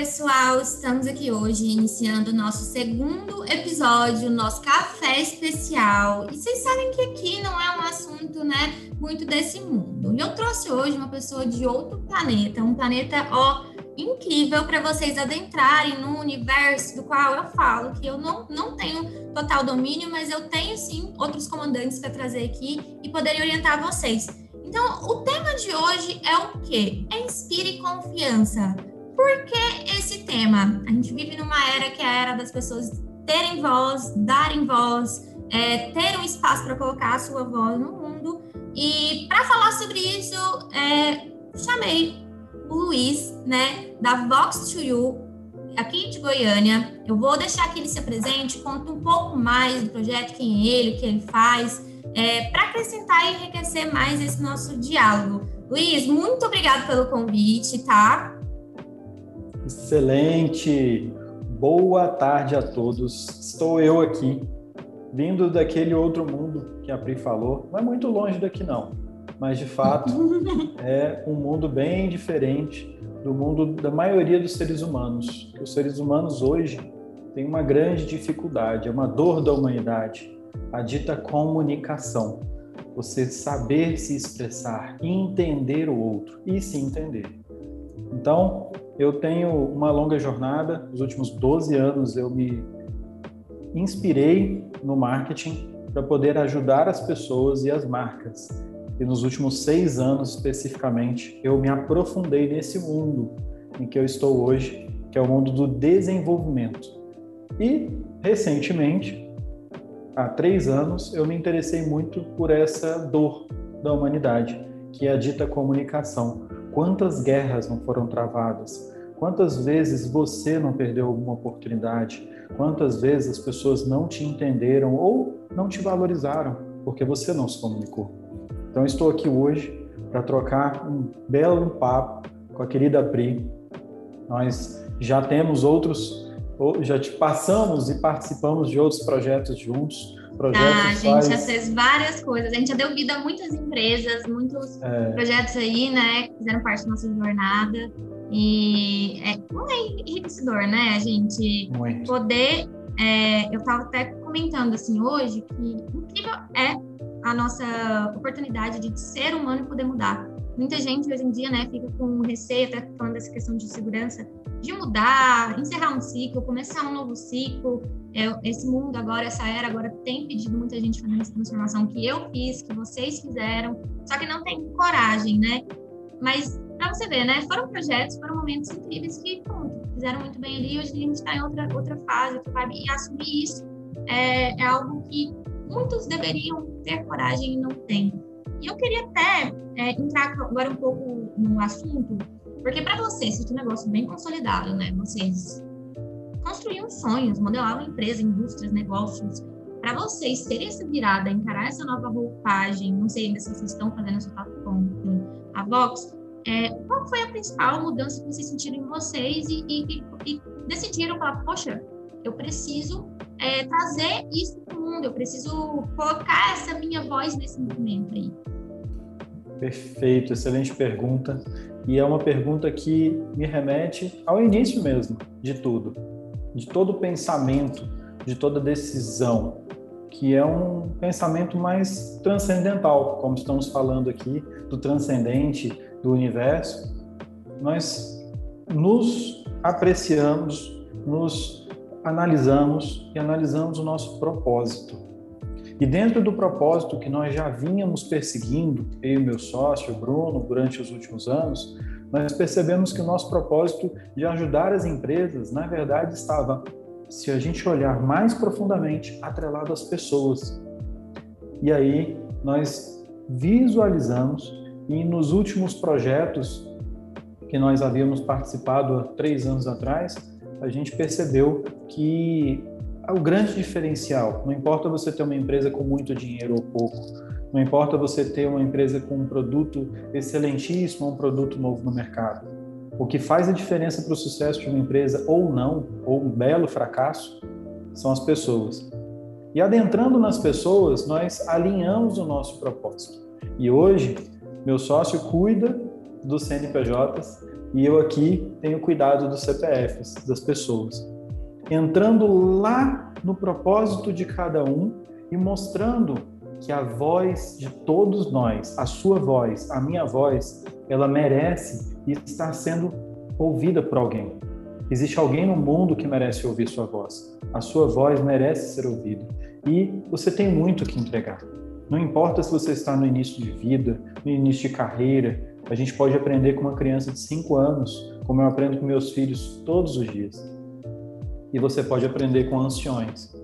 pessoal, estamos aqui hoje iniciando o nosso segundo episódio, nosso café especial. E vocês sabem que aqui não é um assunto, né, muito desse mundo. E eu trouxe hoje uma pessoa de outro planeta, um planeta, ó, incrível para vocês adentrarem no universo do qual eu falo que eu não, não tenho total domínio, mas eu tenho sim outros comandantes para trazer aqui e poderem orientar vocês. Então, o tema de hoje é o quê? É inspire confiança. Por que esse tema? A gente vive numa era que é a era das pessoas terem voz, darem voz, é, ter um espaço para colocar a sua voz no mundo. E para falar sobre isso, é, chamei o Luiz, né, da Vox to You, aqui de Goiânia. Eu vou deixar que ele se apresente, conta um pouco mais do projeto, quem é ele, o que ele faz, é, para acrescentar e enriquecer mais esse nosso diálogo. Luiz, muito obrigado pelo convite, tá? Excelente! Boa tarde a todos. Estou eu aqui, vindo daquele outro mundo que a Pri falou. Não é muito longe daqui, não, mas de fato é um mundo bem diferente do mundo da maioria dos seres humanos. Os seres humanos hoje têm uma grande dificuldade, é uma dor da humanidade, a dita comunicação. Você saber se expressar, entender o outro e se entender. Então, eu tenho uma longa jornada, nos últimos 12 anos eu me inspirei no marketing para poder ajudar as pessoas e as marcas. E nos últimos seis anos, especificamente, eu me aprofundei nesse mundo em que eu estou hoje, que é o mundo do desenvolvimento. E, recentemente, há três anos, eu me interessei muito por essa dor da humanidade, que é a dita comunicação. Quantas guerras não foram travadas? Quantas vezes você não perdeu alguma oportunidade? Quantas vezes as pessoas não te entenderam ou não te valorizaram porque você não se comunicou? Então, estou aqui hoje para trocar um belo papo com a querida Pri. Nós já temos outros, já te passamos e participamos de outros projetos juntos projetos. Ah, a gente faz... já fez várias coisas. A gente já deu vida a muitas empresas, muitos é... projetos aí, né, que fizeram parte da nossa jornada. E é, é enriquecedor, né, a gente Muito. poder. É, eu estava até comentando assim hoje que incrível é a nossa oportunidade de ser humano e poder mudar. Muita gente hoje em dia, né, fica com receio, até falando dessa questão de segurança, de mudar, encerrar um ciclo, começar um novo ciclo. É, esse mundo agora, essa era agora tem pedido muita gente fazendo essa transformação que eu fiz, que vocês fizeram, só que não tem coragem, né? Mas para você ver, né? Foram projetos, foram momentos incríveis que pronto, fizeram muito bem ali. Hoje a gente está em outra outra fase, vai e assumir isso é, é algo que muitos deveriam ter coragem e não têm. E eu queria até é, entrar agora um pouco no assunto, porque para vocês, se é um negócio bem consolidado, né? Vocês construíam sonhos, modelavam empresa, indústrias, negócios. Para vocês terem essa virada, encarar essa nova roupagem, não sei ainda se vocês estão fazendo essa com, com a Vox, é, qual foi a principal mudança que vocês sentiram em vocês e, e, e decidiram falar, poxa, eu preciso é, trazer isso para o mundo, eu preciso colocar essa minha voz nesse movimento aí. Perfeito, excelente pergunta. E é uma pergunta que me remete ao início mesmo de tudo, de todo pensamento, de toda decisão, que é um pensamento mais transcendental, como estamos falando aqui, do transcendente, do universo. Nós nos apreciamos, nos analisamos e analisamos o nosso propósito. E dentro do propósito que nós já vínhamos perseguindo, eu e meu sócio, Bruno, durante os últimos anos, nós percebemos que o nosso propósito de ajudar as empresas, na verdade, estava, se a gente olhar mais profundamente, atrelado às pessoas. E aí nós visualizamos e nos últimos projetos que nós havíamos participado há três anos atrás, a gente percebeu que o grande diferencial, não importa você ter uma empresa com muito dinheiro ou pouco, não importa você ter uma empresa com um produto excelentíssimo ou um produto novo no mercado. O que faz a diferença para o sucesso de uma empresa ou não, ou um belo fracasso, são as pessoas. E adentrando nas pessoas, nós alinhamos o nosso propósito. E hoje, meu sócio cuida dos CNPJs e eu aqui tenho cuidado dos CPFs das pessoas. Entrando lá no propósito de cada um e mostrando que a voz de todos nós, a sua voz, a minha voz, ela merece e está sendo ouvida por alguém. Existe alguém no mundo que merece ouvir sua voz. A sua voz merece ser ouvida. E você tem muito que entregar. Não importa se você está no início de vida, no início de carreira, a gente pode aprender com uma criança de 5 anos, como eu aprendo com meus filhos todos os dias. E você pode aprender com anciões.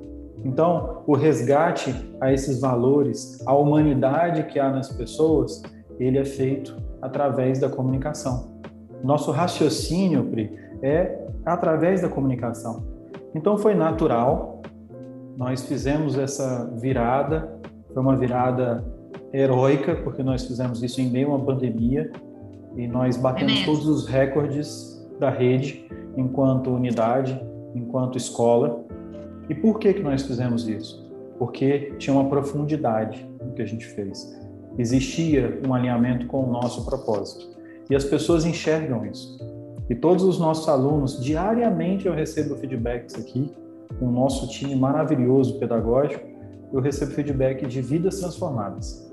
Então, o resgate a esses valores, a humanidade que há nas pessoas, ele é feito através da comunicação. Nosso raciocínio, Pri, é através da comunicação. Então, foi natural, nós fizemos essa virada, foi uma virada heróica, porque nós fizemos isso em meio a uma pandemia e nós batemos é todos os recordes da rede enquanto unidade, enquanto escola. E por que que nós fizemos isso? Porque tinha uma profundidade no que a gente fez. Existia um alinhamento com o nosso propósito. E as pessoas enxergam isso. E todos os nossos alunos, diariamente eu recebo feedbacks aqui, com o nosso time maravilhoso pedagógico, eu recebo feedback de vidas transformadas,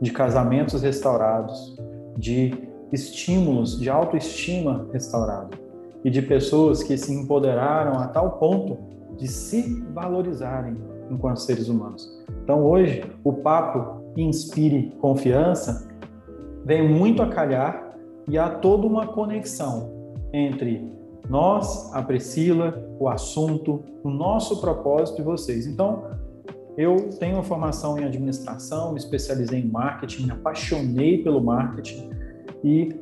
de casamentos restaurados, de estímulos de autoestima restaurado e de pessoas que se empoderaram a tal ponto de se valorizarem enquanto seres humanos. Então hoje o papo inspire confiança vem muito a calhar e há toda uma conexão entre nós, a Priscila, o assunto, o nosso propósito e vocês. Então, eu tenho uma formação em administração, me especializei em marketing, me apaixonei pelo marketing e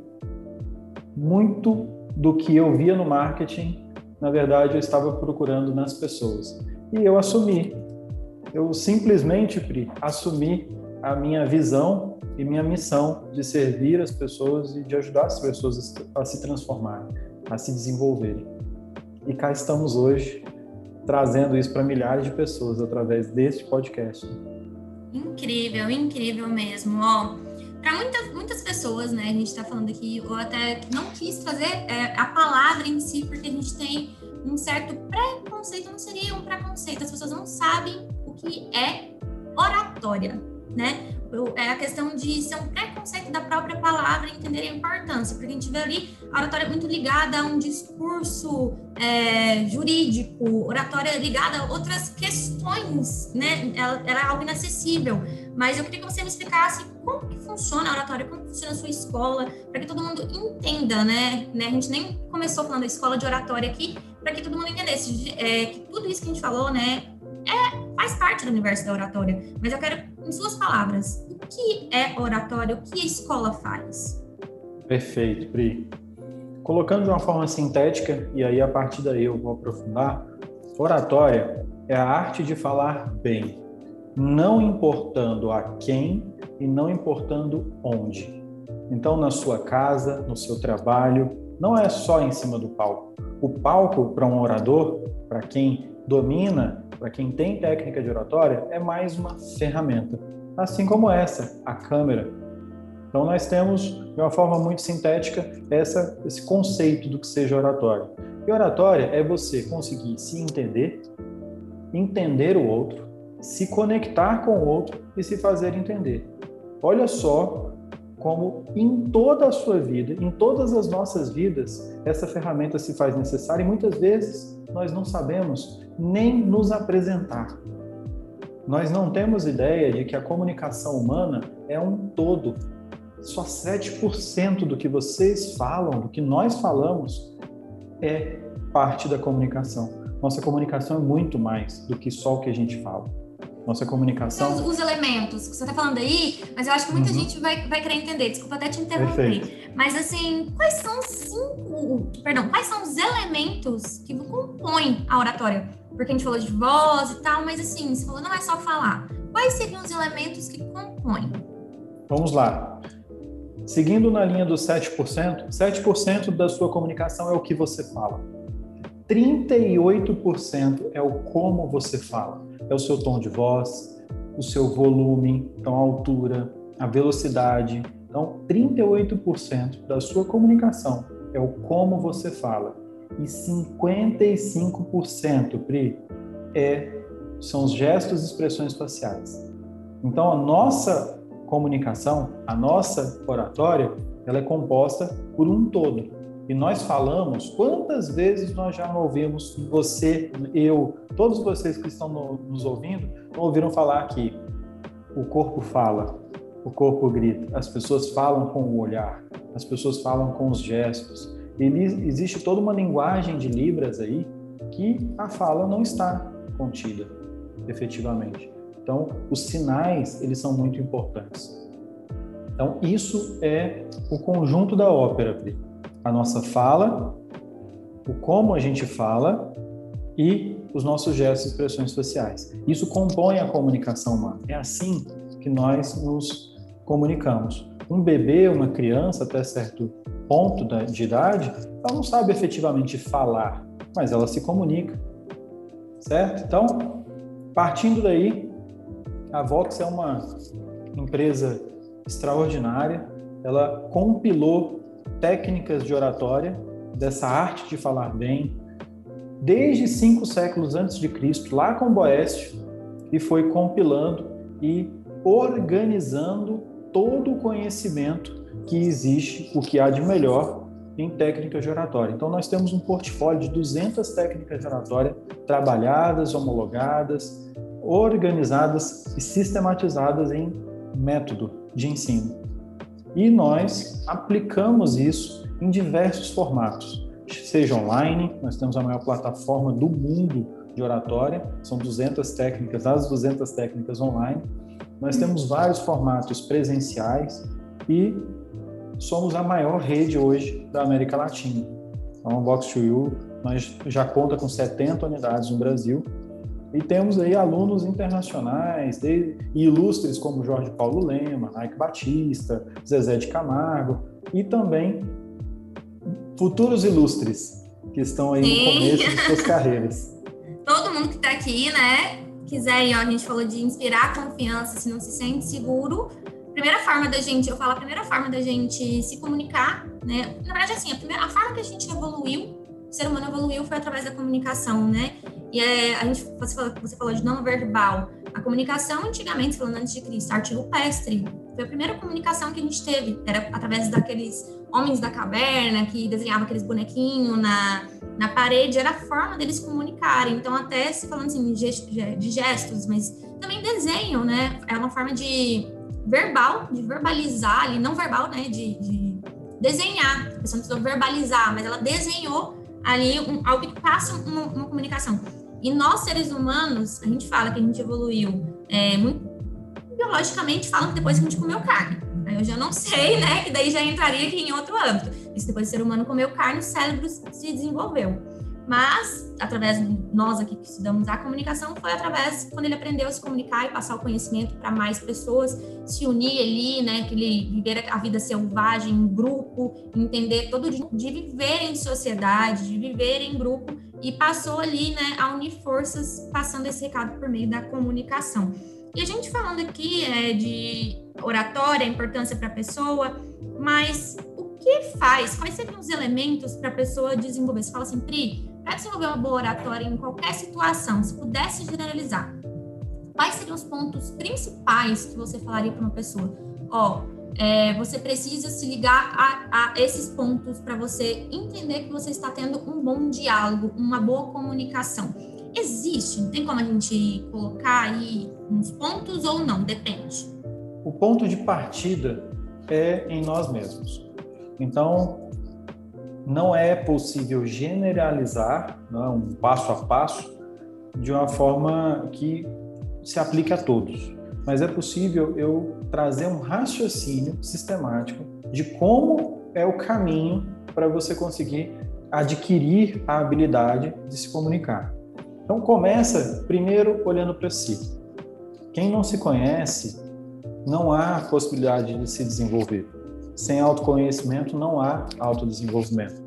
muito do que eu via no marketing, na verdade, eu estava procurando nas pessoas. E eu assumi. Eu simplesmente, Pri, assumi a minha visão e minha missão de servir as pessoas e de ajudar as pessoas a se transformarem, a se desenvolverem. E cá estamos hoje trazendo isso para milhares de pessoas através deste podcast. Incrível, incrível mesmo. Ó, para muitas, muitas pessoas, né, a gente está falando aqui, eu até não quis trazer é, a palavra em si, porque a gente tem um certo preconceito, não seria um preconceito, as pessoas não sabem o que é oratória, né? É a questão de ser um preconceito da própria palavra e entender a importância, porque a gente vê ali a oratória muito ligada a um discurso é, jurídico, oratória ligada a outras questões, né? Ela era algo inacessível. Mas eu queria que você me explicasse como que funciona a oratória, como funciona a sua escola, para que todo mundo entenda, né? né? A gente nem começou falando da escola de oratória aqui, para que todo mundo entendesse é, que tudo isso que a gente falou, né, é, faz parte do universo da oratória. Mas eu quero, em suas palavras, o que é oratória, o que a escola faz? Perfeito, Pri. Colocando de uma forma sintética, e aí a partir daí eu vou aprofundar, oratória é a arte de falar bem, não importando a quem e não importando onde. Então, na sua casa, no seu trabalho, não é só em cima do palco. O palco, para um orador, para quem domina, para quem tem técnica de oratória, é mais uma ferramenta. Assim como essa, a câmera. Então, nós temos, de uma forma muito sintética, essa, esse conceito do que seja oratória. E oratória é você conseguir se entender, entender o outro, se conectar com o outro e se fazer entender. Olha só como em toda a sua vida, em todas as nossas vidas, essa ferramenta se faz necessária e muitas vezes nós não sabemos nem nos apresentar. Nós não temos ideia de que a comunicação humana é um todo. Só 7% do que vocês falam, do que nós falamos, é parte da comunicação. Nossa comunicação é muito mais do que só o que a gente fala nossa comunicação. Então, os elementos que você está falando aí, mas eu acho que muita uhum. gente vai, vai querer entender. Desculpa até te interromper. Perfeito. Mas assim, quais são cinco, perdão, quais são os elementos que compõem a oratória? Porque a gente falou de voz e tal, mas assim, você falou não é só falar. Quais seriam os elementos que compõem? Vamos lá. Seguindo na linha dos 7%, 7% da sua comunicação é o que você fala. 38% é o como você fala é o seu tom de voz, o seu volume, então a altura, a velocidade. Então, 38% da sua comunicação é o como você fala. E 55%, Pri, é, são os gestos e expressões faciais. Então, a nossa comunicação, a nossa oratória, ela é composta por um todo. E nós falamos, quantas vezes nós já não ouvimos, você, eu, todos vocês que estão no, nos ouvindo, ouviram falar que o corpo fala, o corpo grita, as pessoas falam com o olhar, as pessoas falam com os gestos. E existe toda uma linguagem de Libras aí que a fala não está contida, efetivamente. Então, os sinais, eles são muito importantes. Então, isso é o conjunto da ópera, Pri. A nossa fala, o como a gente fala e os nossos gestos e expressões faciais. Isso compõe a comunicação humana. É assim que nós nos comunicamos. Um bebê, uma criança, até certo ponto de idade, ela não sabe efetivamente falar, mas ela se comunica, certo? Então, partindo daí, a Vox é uma empresa extraordinária. Ela compilou técnicas de oratória, dessa arte de falar bem, desde cinco séculos antes de Cristo, lá com Boécio, e foi compilando e organizando todo o conhecimento que existe, o que há de melhor em técnicas de oratória. Então, nós temos um portfólio de 200 técnicas de oratória trabalhadas, homologadas, organizadas e sistematizadas em método de ensino. E nós aplicamos isso em diversos formatos, seja online, nós temos a maior plataforma do mundo de oratória, são 200 técnicas, as 200 técnicas online. Nós temos vários formatos presenciais e somos a maior rede hoje da América Latina. Então, a Box to You nós já conta com 70 unidades no Brasil e temos aí alunos internacionais de, ilustres como Jorge Paulo Lema, Nike Batista, Zezé de Camargo e também futuros ilustres que estão aí Sim. no começo de suas carreiras. Todo mundo que está aqui, né? Quiser ó, a gente falou de inspirar confiança, se não se sente seguro. Primeira forma da gente, eu falo a primeira forma da gente se comunicar, né? Na verdade, assim, a, primeira, a forma que a gente evoluiu o ser humano evoluiu foi através da comunicação, né? E é, a gente, você falou, você falou de não verbal. A comunicação, antigamente, falando antes de Cristo, arte rupestre, foi a primeira comunicação que a gente teve. Era através daqueles homens da caverna que desenhavam aqueles bonequinhos na, na parede, era a forma deles comunicarem. Então, até se falando assim de gestos, mas também desenho, né? É uma forma de verbal, de verbalizar ali, não verbal, né? De, de desenhar. A pessoa não precisou verbalizar, mas ela desenhou ali um, algo que passa uma, uma, comunicação. E nós, seres humanos, a gente fala que a gente evoluiu é, muito biologicamente, falam que depois que a gente comeu carne. Aí eu já não sei, né? Que daí já entraria aqui em outro âmbito. Isso depois o ser humano comeu carne, o cérebro se desenvolveu. Mas, através de nós aqui que estudamos a comunicação, foi através quando ele aprendeu a se comunicar e passar o conhecimento para mais pessoas, se unir ali, né? Que ele viver a vida selvagem em grupo, entender todo de, de viver em sociedade, de viver em grupo, e passou ali, né, a unir forças, passando esse recado por meio da comunicação. E a gente falando aqui é, de oratória, importância para a pessoa, mas o que faz? Quais seriam os elementos para a pessoa desenvolver? Você fala assim, Pri, para desenvolver uma boa oratória em qualquer situação, se pudesse generalizar, quais seriam os pontos principais que você falaria para uma pessoa? Ó, é, você precisa se ligar a, a esses pontos para você entender que você está tendo um bom diálogo, uma boa comunicação. Existe, tem como a gente colocar aí uns pontos ou não? Depende. O ponto de partida é em nós mesmos. Então, não é possível generalizar é, um passo a passo de uma forma que se aplique a todos, mas é possível eu trazer um raciocínio sistemático de como é o caminho para você conseguir adquirir a habilidade de se comunicar. Então começa primeiro olhando para si. Quem não se conhece, não há possibilidade de se desenvolver. Sem autoconhecimento não há autodesenvolvimento.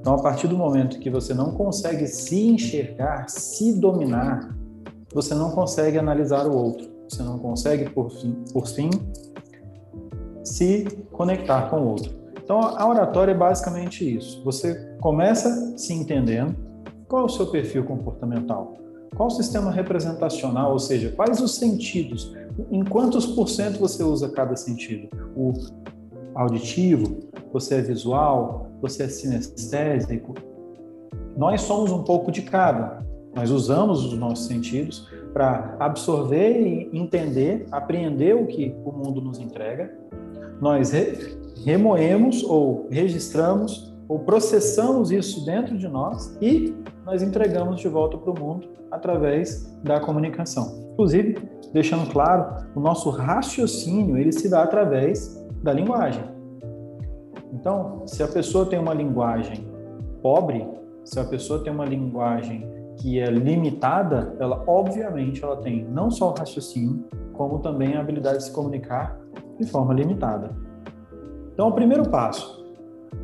Então, a partir do momento que você não consegue se enxergar, se dominar, você não consegue analisar o outro. Você não consegue, por fim, por fim se conectar com o outro. Então, a oratória é basicamente isso. Você começa se entendendo qual é o seu perfil comportamental, qual o sistema representacional, ou seja, quais os sentidos, em quantos por cento você usa cada sentido. O auditivo, você é visual, você é sinestésico. Nós somos um pouco de cada. Nós usamos os nossos sentidos para absorver e entender, apreender o que o mundo nos entrega. Nós re remoemos ou registramos ou processamos isso dentro de nós e nós entregamos de volta para o mundo através da comunicação. Inclusive, deixando claro, o nosso raciocínio ele se dá através da linguagem. Então, se a pessoa tem uma linguagem pobre, se a pessoa tem uma linguagem que é limitada, ela obviamente ela tem não só o raciocínio, como também a habilidade de se comunicar de forma limitada. Então, o primeiro passo.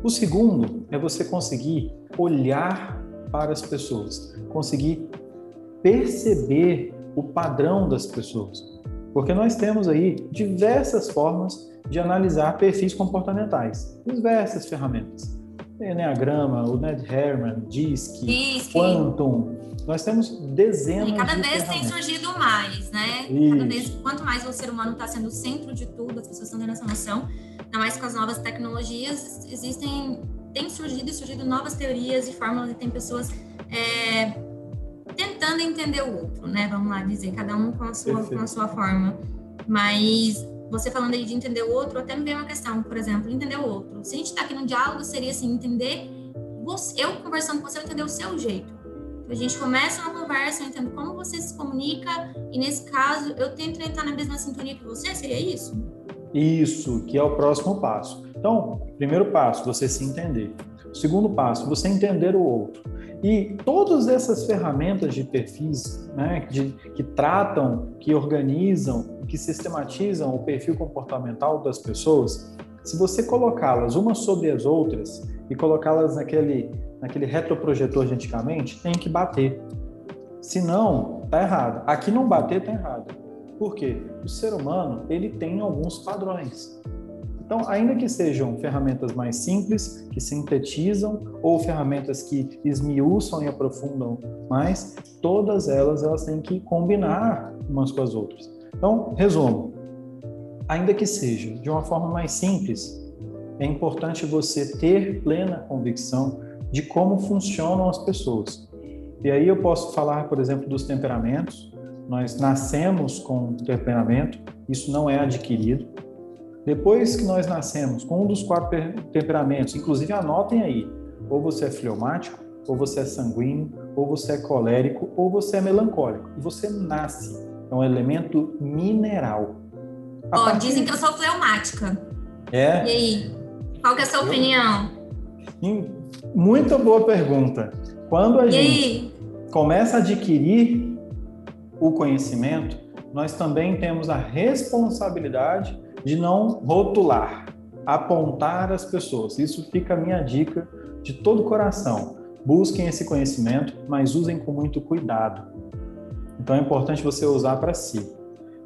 O segundo é você conseguir olhar para as pessoas, conseguir perceber o padrão das pessoas. Porque nós temos aí diversas formas de analisar perfis comportamentais, diversas ferramentas. Enneagrama, o Ned Herman, DISC, DISC. Quantum. Nós temos dezenas e cada de vez tem surgido mais, né? Isso. Cada vez, quanto mais o ser humano está sendo o centro de tudo, as pessoas estão tendo essa noção, ainda mais com as novas tecnologias, existem, tem surgido e surgido novas teorias e fórmulas e tem pessoas é, tentando entender o outro, né? Vamos lá dizer, cada um com a sua, com a sua forma. Mas você falando aí de entender o outro, até me veio uma questão, por exemplo, entender o outro. Se a gente está aqui no diálogo, seria assim, entender você, eu conversando com você, entender o seu jeito. Então, a gente começa uma conversa, eu entendo como você se comunica, e nesse caso, eu tento entrar na mesma sintonia que você, seria isso? Isso, que é o próximo passo. Então, primeiro passo, você se entender. Segundo passo, você entender o outro. E todas essas ferramentas de perfis né, de, que tratam, que organizam, que sistematizam o perfil comportamental das pessoas, se você colocá-las umas sobre as outras e colocá-las naquele, naquele retroprojetor de antigamente, tem que bater. Se não, tá errado. Aqui não bater, tá errado. Por quê? O ser humano, ele tem alguns padrões. Então, ainda que sejam ferramentas mais simples, que sintetizam, ou ferramentas que esmiuçam e aprofundam mais, todas elas elas têm que combinar umas com as outras. Então, resumo. Ainda que seja de uma forma mais simples, é importante você ter plena convicção de como funcionam as pessoas. E aí eu posso falar, por exemplo, dos temperamentos. Nós nascemos com temperamento, isso não é adquirido. Depois que nós nascemos com um dos quatro temperamentos, inclusive anotem aí, ou você é fleumático, ou você é sanguíneo, ou você é colérico, ou você é melancólico. E você nasce, é um elemento mineral. Ó, oh, dizem que eu sou fleumática. É? E aí, qual que é a sua eu... opinião? Muito boa pergunta. Quando a e gente aí? começa a adquirir o conhecimento, nós também temos a responsabilidade de não rotular, apontar as pessoas. Isso fica a minha dica de todo o coração. Busquem esse conhecimento, mas usem com muito cuidado. Então é importante você usar para si.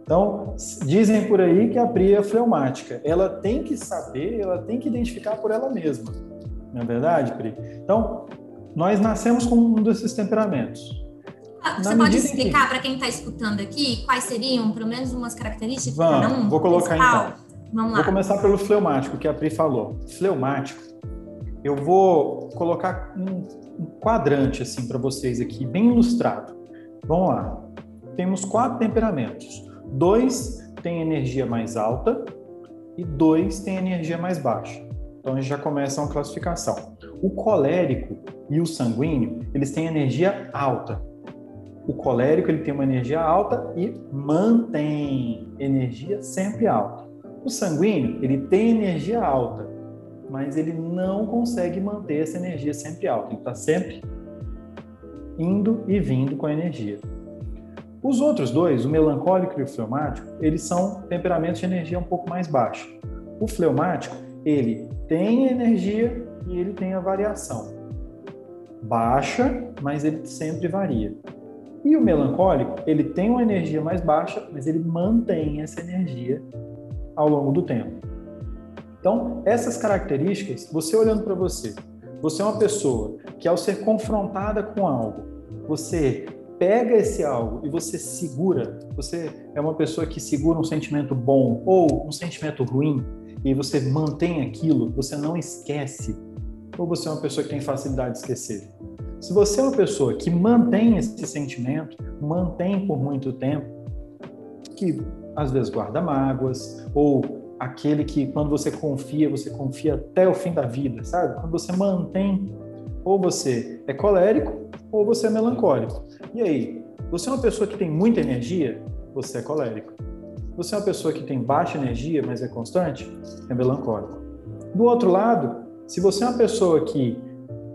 Então, dizem por aí que a Pri é fleumática. Ela tem que saber, ela tem que identificar por ela mesma. Não é verdade, Pri? Então, nós nascemos com um desses temperamentos. Ah, você pode explicar que... para quem está escutando aqui quais seriam, pelo menos, umas características Vamos, cada um? Vou colocar principal? então. Vamos lá. Vou começar pelo fleumático, que a Pri falou. Fleumático, eu vou colocar um, um quadrante assim para vocês aqui, bem ilustrado. Vamos lá. Temos quatro temperamentos. Dois têm energia mais alta e dois têm energia mais baixa. Então a gente já começa uma classificação. O colérico e o sanguíneo, eles têm energia alta. O colérico ele tem uma energia alta e mantém energia sempre alta. O sanguíneo ele tem energia alta, mas ele não consegue manter essa energia sempre alta. Ele está sempre indo e vindo com a energia. Os outros dois, o melancólico e o fleumático, eles são temperamentos de energia um pouco mais baixa. O fleumático, ele tem energia e ele tem a variação. Baixa, mas ele sempre varia. E o melancólico, ele tem uma energia mais baixa, mas ele mantém essa energia ao longo do tempo. Então, essas características, você olhando para você, você é uma pessoa que ao ser confrontada com algo, você pega esse algo e você segura, você é uma pessoa que segura um sentimento bom ou um sentimento ruim e você mantém aquilo, você não esquece, ou você é uma pessoa que tem facilidade de esquecer? Se você é uma pessoa que mantém esse sentimento, mantém por muito tempo, que às vezes guarda mágoas, ou aquele que quando você confia, você confia até o fim da vida, sabe? Quando você mantém, ou você é colérico, ou você é melancólico. E aí, você é uma pessoa que tem muita energia? Você é colérico. Você é uma pessoa que tem baixa energia, mas é constante? É melancólico. Do outro lado, se você é uma pessoa que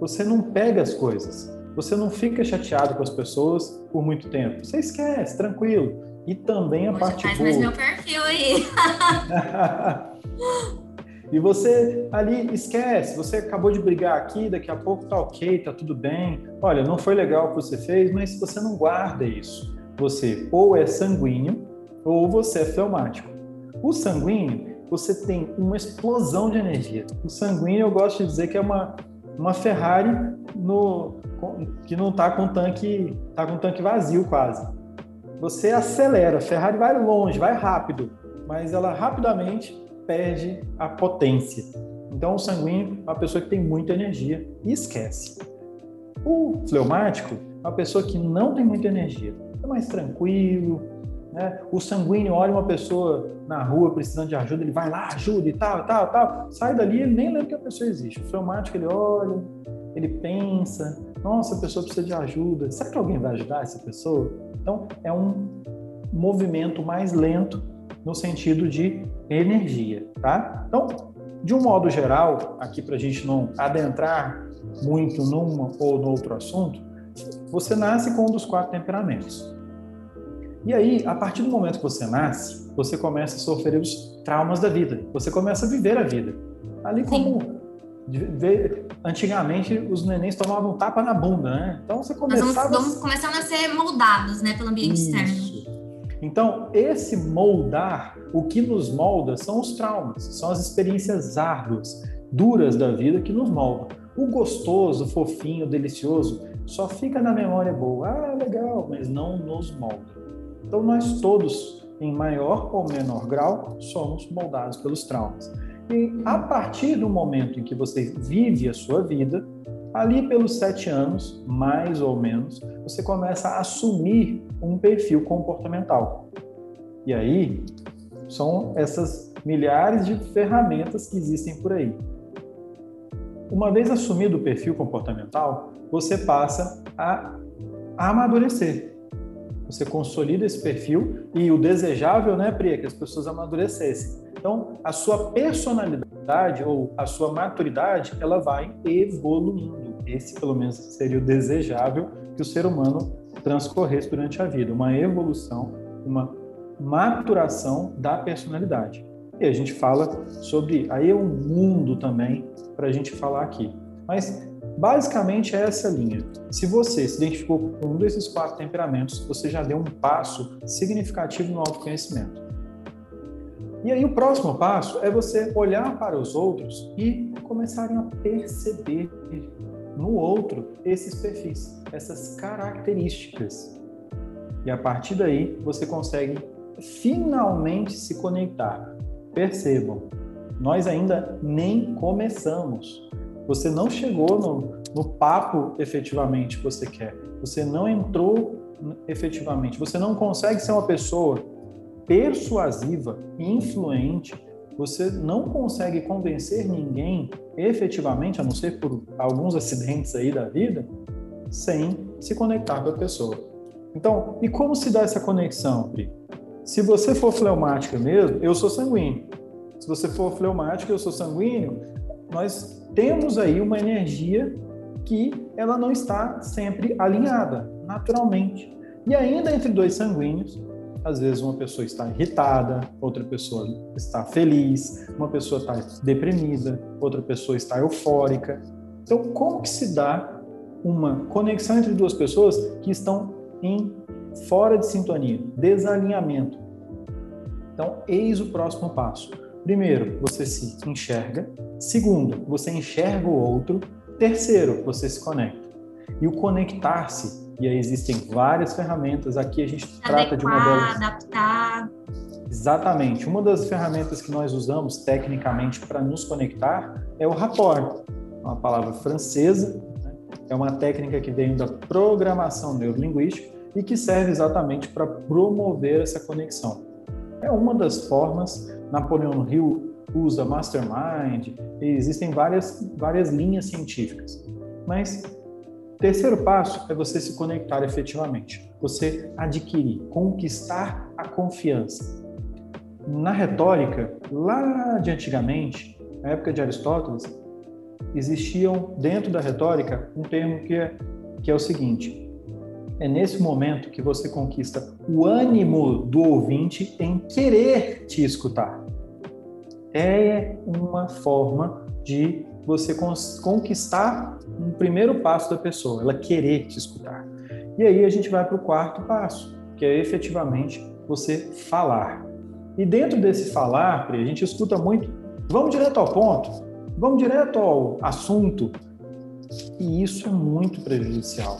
você não pega as coisas, você não fica chateado com as pessoas por muito tempo, você esquece, tranquilo. E também a Poxa, parte faz boa. mais meu perfil aí. e você ali esquece, você acabou de brigar aqui, daqui a pouco tá ok, tá tudo bem. Olha, não foi legal o que você fez, mas você não guarda isso. Você ou é sanguíneo ou você é fleumático. O sanguíneo, você tem uma explosão de energia. O sanguíneo, eu gosto de dizer que é uma, uma Ferrari no, que não está com tanque, tá com tanque vazio quase. Você acelera, a Ferrari vai longe, vai rápido, mas ela rapidamente perde a potência. Então, o sanguíneo é uma pessoa que tem muita energia e esquece. O fleumático é uma pessoa que não tem muita energia, é mais tranquilo, né? O sanguíneo olha uma pessoa na rua precisando de ajuda, ele vai lá, ajuda e tal, tal, tal. Sai dali, ele nem lembra que a pessoa existe. O fleumático, ele olha, ele pensa, nossa, a pessoa precisa de ajuda. Será que alguém vai ajudar essa pessoa? Então, é um movimento mais lento no sentido de energia, tá? Então, de um modo geral, aqui para a gente não adentrar muito num ou no outro assunto, você nasce com um dos quatro temperamentos. E aí, a partir do momento que você nasce, você começa a sofrer os traumas da vida. Você começa a viver a vida. Ali como antigamente os nenéns tomavam tapa na bunda, né? Então você começava... Nós vamos, vamos começando a ser moldados, né, pelo ambiente Isso. externo. Então, esse moldar, o que nos molda são os traumas, são as experiências árduas, duras da vida que nos moldam. O gostoso, fofinho, delicioso, só fica na memória boa. Ah, legal, mas não nos molda. Então, nós todos, em maior ou menor grau, somos moldados pelos traumas. E a partir do momento em que você vive a sua vida, ali pelos sete anos, mais ou menos, você começa a assumir um perfil comportamental. E aí são essas milhares de ferramentas que existem por aí. Uma vez assumido o perfil comportamental, você passa a amadurecer. Você consolida esse perfil e o desejável, né, Pri, é que as pessoas amadurecessem. Então, a sua personalidade ou a sua maturidade, ela vai evoluindo. Esse, pelo menos, seria o desejável que o ser humano transcorresse durante a vida, uma evolução, uma maturação da personalidade. E a gente fala sobre, aí é um mundo também para a gente falar aqui. Mas basicamente é essa linha. Se você se identificou com um desses quatro temperamentos, você já deu um passo significativo no autoconhecimento. E aí o próximo passo é você olhar para os outros e começarem a perceber no outro esses perfis, essas características. E a partir daí você consegue finalmente se conectar. Percebam, nós ainda nem começamos. Você não chegou no, no papo efetivamente que você quer. Você não entrou efetivamente. Você não consegue ser uma pessoa persuasiva, influente, você não consegue convencer ninguém efetivamente, a não ser por alguns acidentes aí da vida, sem se conectar com a pessoa. Então, e como se dá essa conexão, Pri? Se você for fleumática mesmo, eu sou sanguíneo. Se você for fleumática, eu sou sanguíneo, nós temos aí uma energia que ela não está sempre alinhada, naturalmente. E ainda entre dois sanguíneos, às vezes uma pessoa está irritada, outra pessoa está feliz, uma pessoa está deprimida, outra pessoa está eufórica. Então, como que se dá uma conexão entre duas pessoas que estão em fora de sintonia, desalinhamento? Então, eis o próximo passo. Primeiro, você se enxerga. Segundo, você enxerga o outro. Terceiro, você se conecta. E o conectar-se, e aí existem várias ferramentas, aqui a gente Adequar, trata de uma delas. adaptar. Exatamente. Uma das ferramentas que nós usamos tecnicamente para nos conectar é o rapport, uma palavra francesa, né? é uma técnica que vem da programação neurolinguística e que serve exatamente para promover essa conexão. É uma das formas. Napoleão Hill usa Mastermind, existem várias, várias linhas científicas. Mas terceiro passo é você se conectar efetivamente, você adquirir, conquistar a confiança. Na retórica, lá de antigamente, na época de Aristóteles, existiam dentro da retórica um termo que é, que é o seguinte: é nesse momento que você conquista o ânimo do ouvinte em querer te escutar. É uma forma de você conquistar um primeiro passo da pessoa, ela querer te escutar. E aí a gente vai para o quarto passo, que é efetivamente você falar. E dentro desse falar, a gente escuta muito, vamos direto ao ponto, vamos direto ao assunto. E isso é muito prejudicial.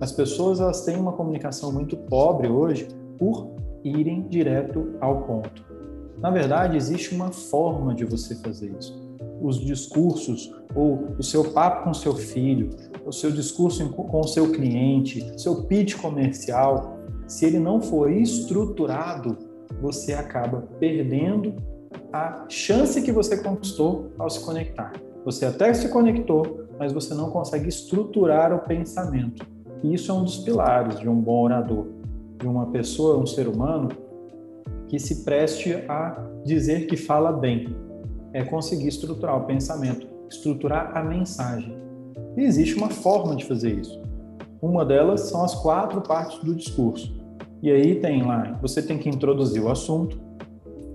As pessoas elas têm uma comunicação muito pobre hoje por irem direto ao ponto. Na verdade, existe uma forma de você fazer isso. Os discursos ou o seu papo com seu filho, o seu discurso com o seu cliente, seu pitch comercial, se ele não for estruturado, você acaba perdendo a chance que você conquistou ao se conectar. Você até se conectou, mas você não consegue estruturar o pensamento. E isso é um dos pilares de um bom orador, de uma pessoa, um ser humano que se preste a dizer que fala bem. É conseguir estruturar o pensamento, estruturar a mensagem. E existe uma forma de fazer isso. Uma delas são as quatro partes do discurso. E aí tem lá, você tem que introduzir o assunto.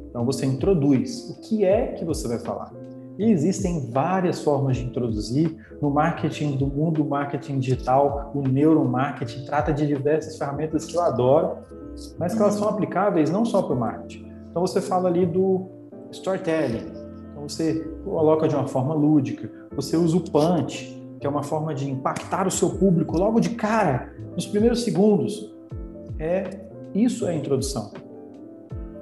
Então você introduz o que é que você vai falar. E existem várias formas de introduzir. No marketing do mundo do marketing digital, o neuromarketing trata de diversas ferramentas que eu adoro, mas que elas são aplicáveis não só para o marketing. Então você fala ali do storytelling. Então você coloca de uma forma lúdica. Você usa o punch, que é uma forma de impactar o seu público logo de cara, nos primeiros segundos. É isso é a introdução.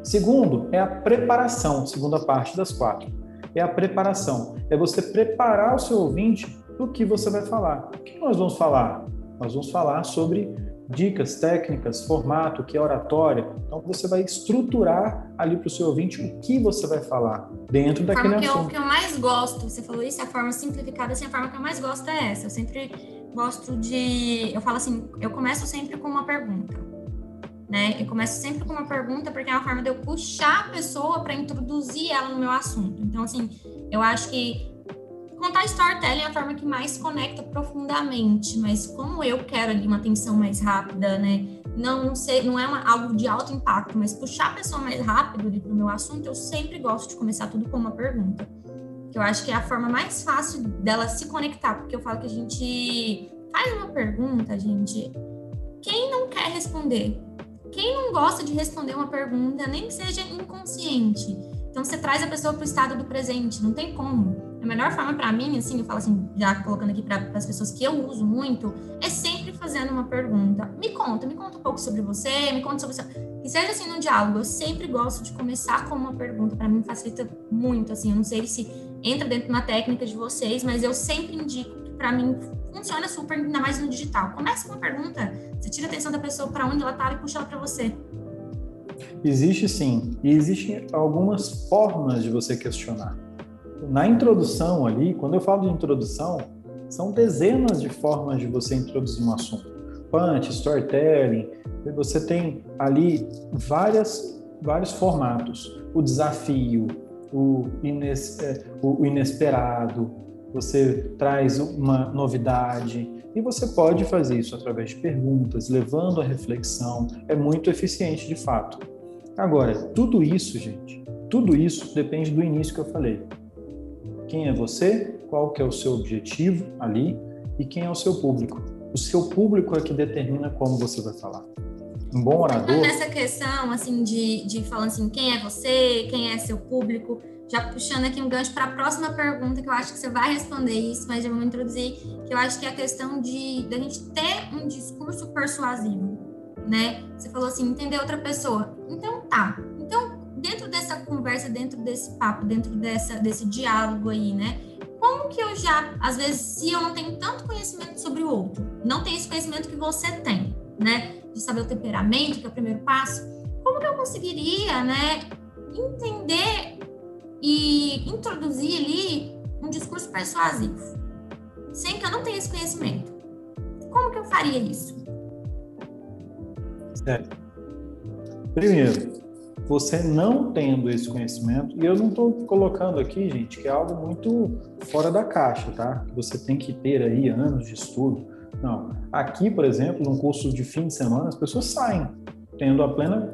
Segundo é a preparação, segunda parte das quatro é a preparação. É você preparar o seu ouvinte do que você vai falar. O que nós vamos falar? Nós vamos falar sobre dicas, técnicas, formato, que é oratória. Então você vai estruturar ali para o seu ouvinte o que você vai falar dentro daquele forma que assunto. Eu, que eu mais gosto, você falou isso, a forma simplificada, assim, a forma que eu mais gosto é essa. Eu sempre gosto de, eu falo assim, eu começo sempre com uma pergunta né? Eu começo sempre com uma pergunta, porque é uma forma de eu puxar a pessoa para introduzir ela no meu assunto. Então, assim, eu acho que contar storytelling é a forma que mais conecta profundamente, mas como eu quero ali uma atenção mais rápida, né? Não sei, não é uma, algo de alto impacto, mas puxar a pessoa mais rápido ali o meu assunto, eu sempre gosto de começar tudo com uma pergunta. Que eu acho que é a forma mais fácil dela se conectar, porque eu falo que a gente faz uma pergunta, gente. Quem não quer responder? Quem não gosta de responder uma pergunta, nem que seja inconsciente? Então você traz a pessoa para o estado do presente, não tem como. A melhor forma para mim, assim, eu falo assim, já colocando aqui para as pessoas que eu uso muito, é sempre fazendo uma pergunta. Me conta, me conta um pouco sobre você, me conta sobre você. Que seja assim no diálogo, eu sempre gosto de começar com uma pergunta, para mim facilita muito, assim, eu não sei se entra dentro de uma técnica de vocês, mas eu sempre indico que para mim funciona super, ainda mais no digital. Começa com uma pergunta, você tira a atenção da pessoa para onde ela está e puxa ela para você. Existe sim, e existem algumas formas de você questionar. Na introdução ali, quando eu falo de introdução, são dezenas de formas de você introduzir um assunto. Punch, storytelling, você tem ali várias, vários formatos. O desafio, o, ines, é, o inesperado, você traz uma novidade e você pode fazer isso através de perguntas, levando a reflexão. É muito eficiente de fato. Agora, tudo isso, gente, tudo isso depende do início que eu falei. Quem é você? Qual que é o seu objetivo ali? E quem é o seu público? O seu público é que determina como você vai falar. um bom orador. Nessa questão, assim, de, de falando assim, quem é você, quem é seu público, já puxando aqui um gancho para a próxima pergunta, que eu acho que você vai responder isso, mas eu vou introduzir, que eu acho que é a questão de da gente ter um discurso persuasivo, né? Você falou assim, entender outra pessoa. Então, tá. Então, dentro dessa conversa, dentro desse papo, dentro dessa, desse diálogo aí, né? Como que eu já, às vezes, se eu não tenho tanto conhecimento sobre o outro, não tenho esse conhecimento que você tem, né? De saber o temperamento, que é o primeiro passo, como que eu conseguiria, né? Entender e introduzir ali um discurso persuasivo, sem que eu não tenha esse conhecimento. Como que eu faria isso? Certo. Primeiro, você não tendo esse conhecimento, e eu não estou colocando aqui, gente, que é algo muito fora da caixa, tá? Que você tem que ter aí anos de estudo. Não. Aqui, por exemplo, num curso de fim de semana, as pessoas saem tendo a plena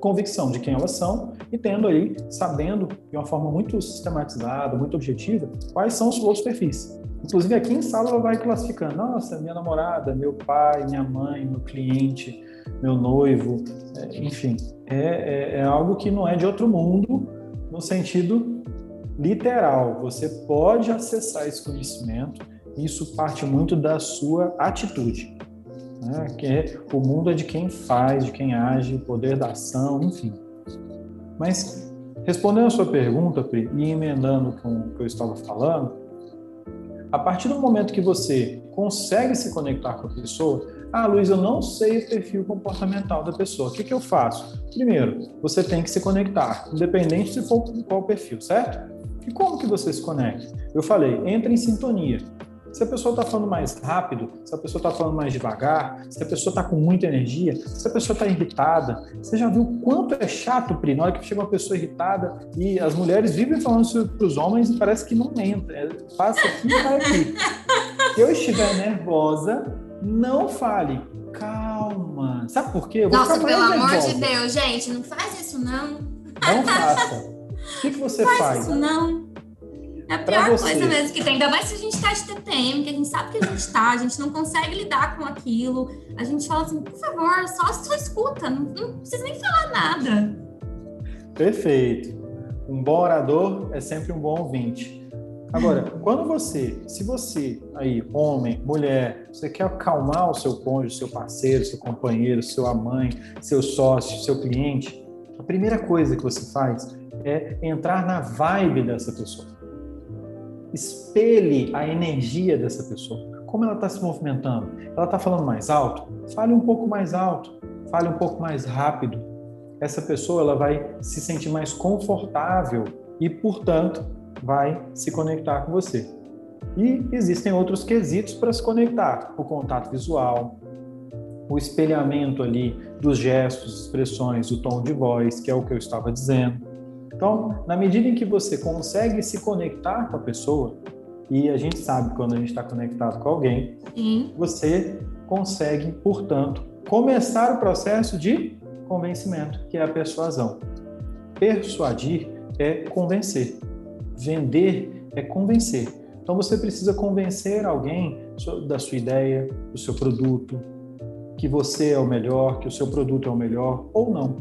convicção de quem elas são e tendo aí, sabendo de uma forma muito sistematizada, muito objetiva, quais são os outros perfis. Inclusive, aqui em sala ela vai classificando: nossa, minha namorada, meu pai, minha mãe, meu cliente, meu noivo, é, enfim. É, é, é algo que não é de outro mundo no sentido literal. Você pode acessar esse conhecimento, isso parte muito da sua atitude né? que é, o mundo é de quem faz, de quem age, o poder da ação, enfim. Mas, respondendo a sua pergunta, Pri, e emendando com o que eu estava falando, a partir do momento que você consegue se conectar com a pessoa, ah, Luiz, eu não sei o perfil comportamental da pessoa. O que, que eu faço? Primeiro, você tem que se conectar, independente for qual perfil, certo? E como que você se conecta? Eu falei, entre em sintonia. Se a pessoa está falando mais rápido, se a pessoa está falando mais devagar, se a pessoa está com muita energia, se a pessoa está irritada. Você já viu o quanto é chato, Pri, na hora que chega uma pessoa irritada e as mulheres vivem falando isso para os homens e parece que não entra. É, passa aqui e vai aqui. Se eu estiver nervosa, não fale. Calma. Sabe por quê? Nossa, pelo amor de Deus, gente, não faz isso não. Não faça. O que, que você faz? faz? Isso não. É a pior coisa mesmo que tem, ainda mais se a gente está de TPM, que a gente sabe que a gente está, a gente não consegue lidar com aquilo. A gente fala assim, por favor, só, só escuta, não, não precisa nem falar nada. Perfeito. Um bom orador é sempre um bom ouvinte. Agora, quando você, se você aí, homem, mulher, você quer acalmar o seu cônjuge, seu parceiro, seu companheiro, sua mãe, seu sócio, seu cliente, a primeira coisa que você faz é entrar na vibe dessa pessoa espelhe a energia dessa pessoa. Como ela está se movimentando? Ela está falando mais alto? Fale um pouco mais alto, fale um pouco mais rápido. Essa pessoa ela vai se sentir mais confortável e, portanto, vai se conectar com você. E existem outros quesitos para se conectar: o contato visual, o espelhamento ali dos gestos, expressões, o tom de voz, que é o que eu estava dizendo. Então, na medida em que você consegue se conectar com a pessoa, e a gente sabe quando a gente está conectado com alguém, Sim. você consegue, portanto, começar o processo de convencimento, que é a persuasão. Persuadir é convencer. Vender é convencer. Então você precisa convencer alguém da sua ideia, do seu produto, que você é o melhor, que o seu produto é o melhor ou não.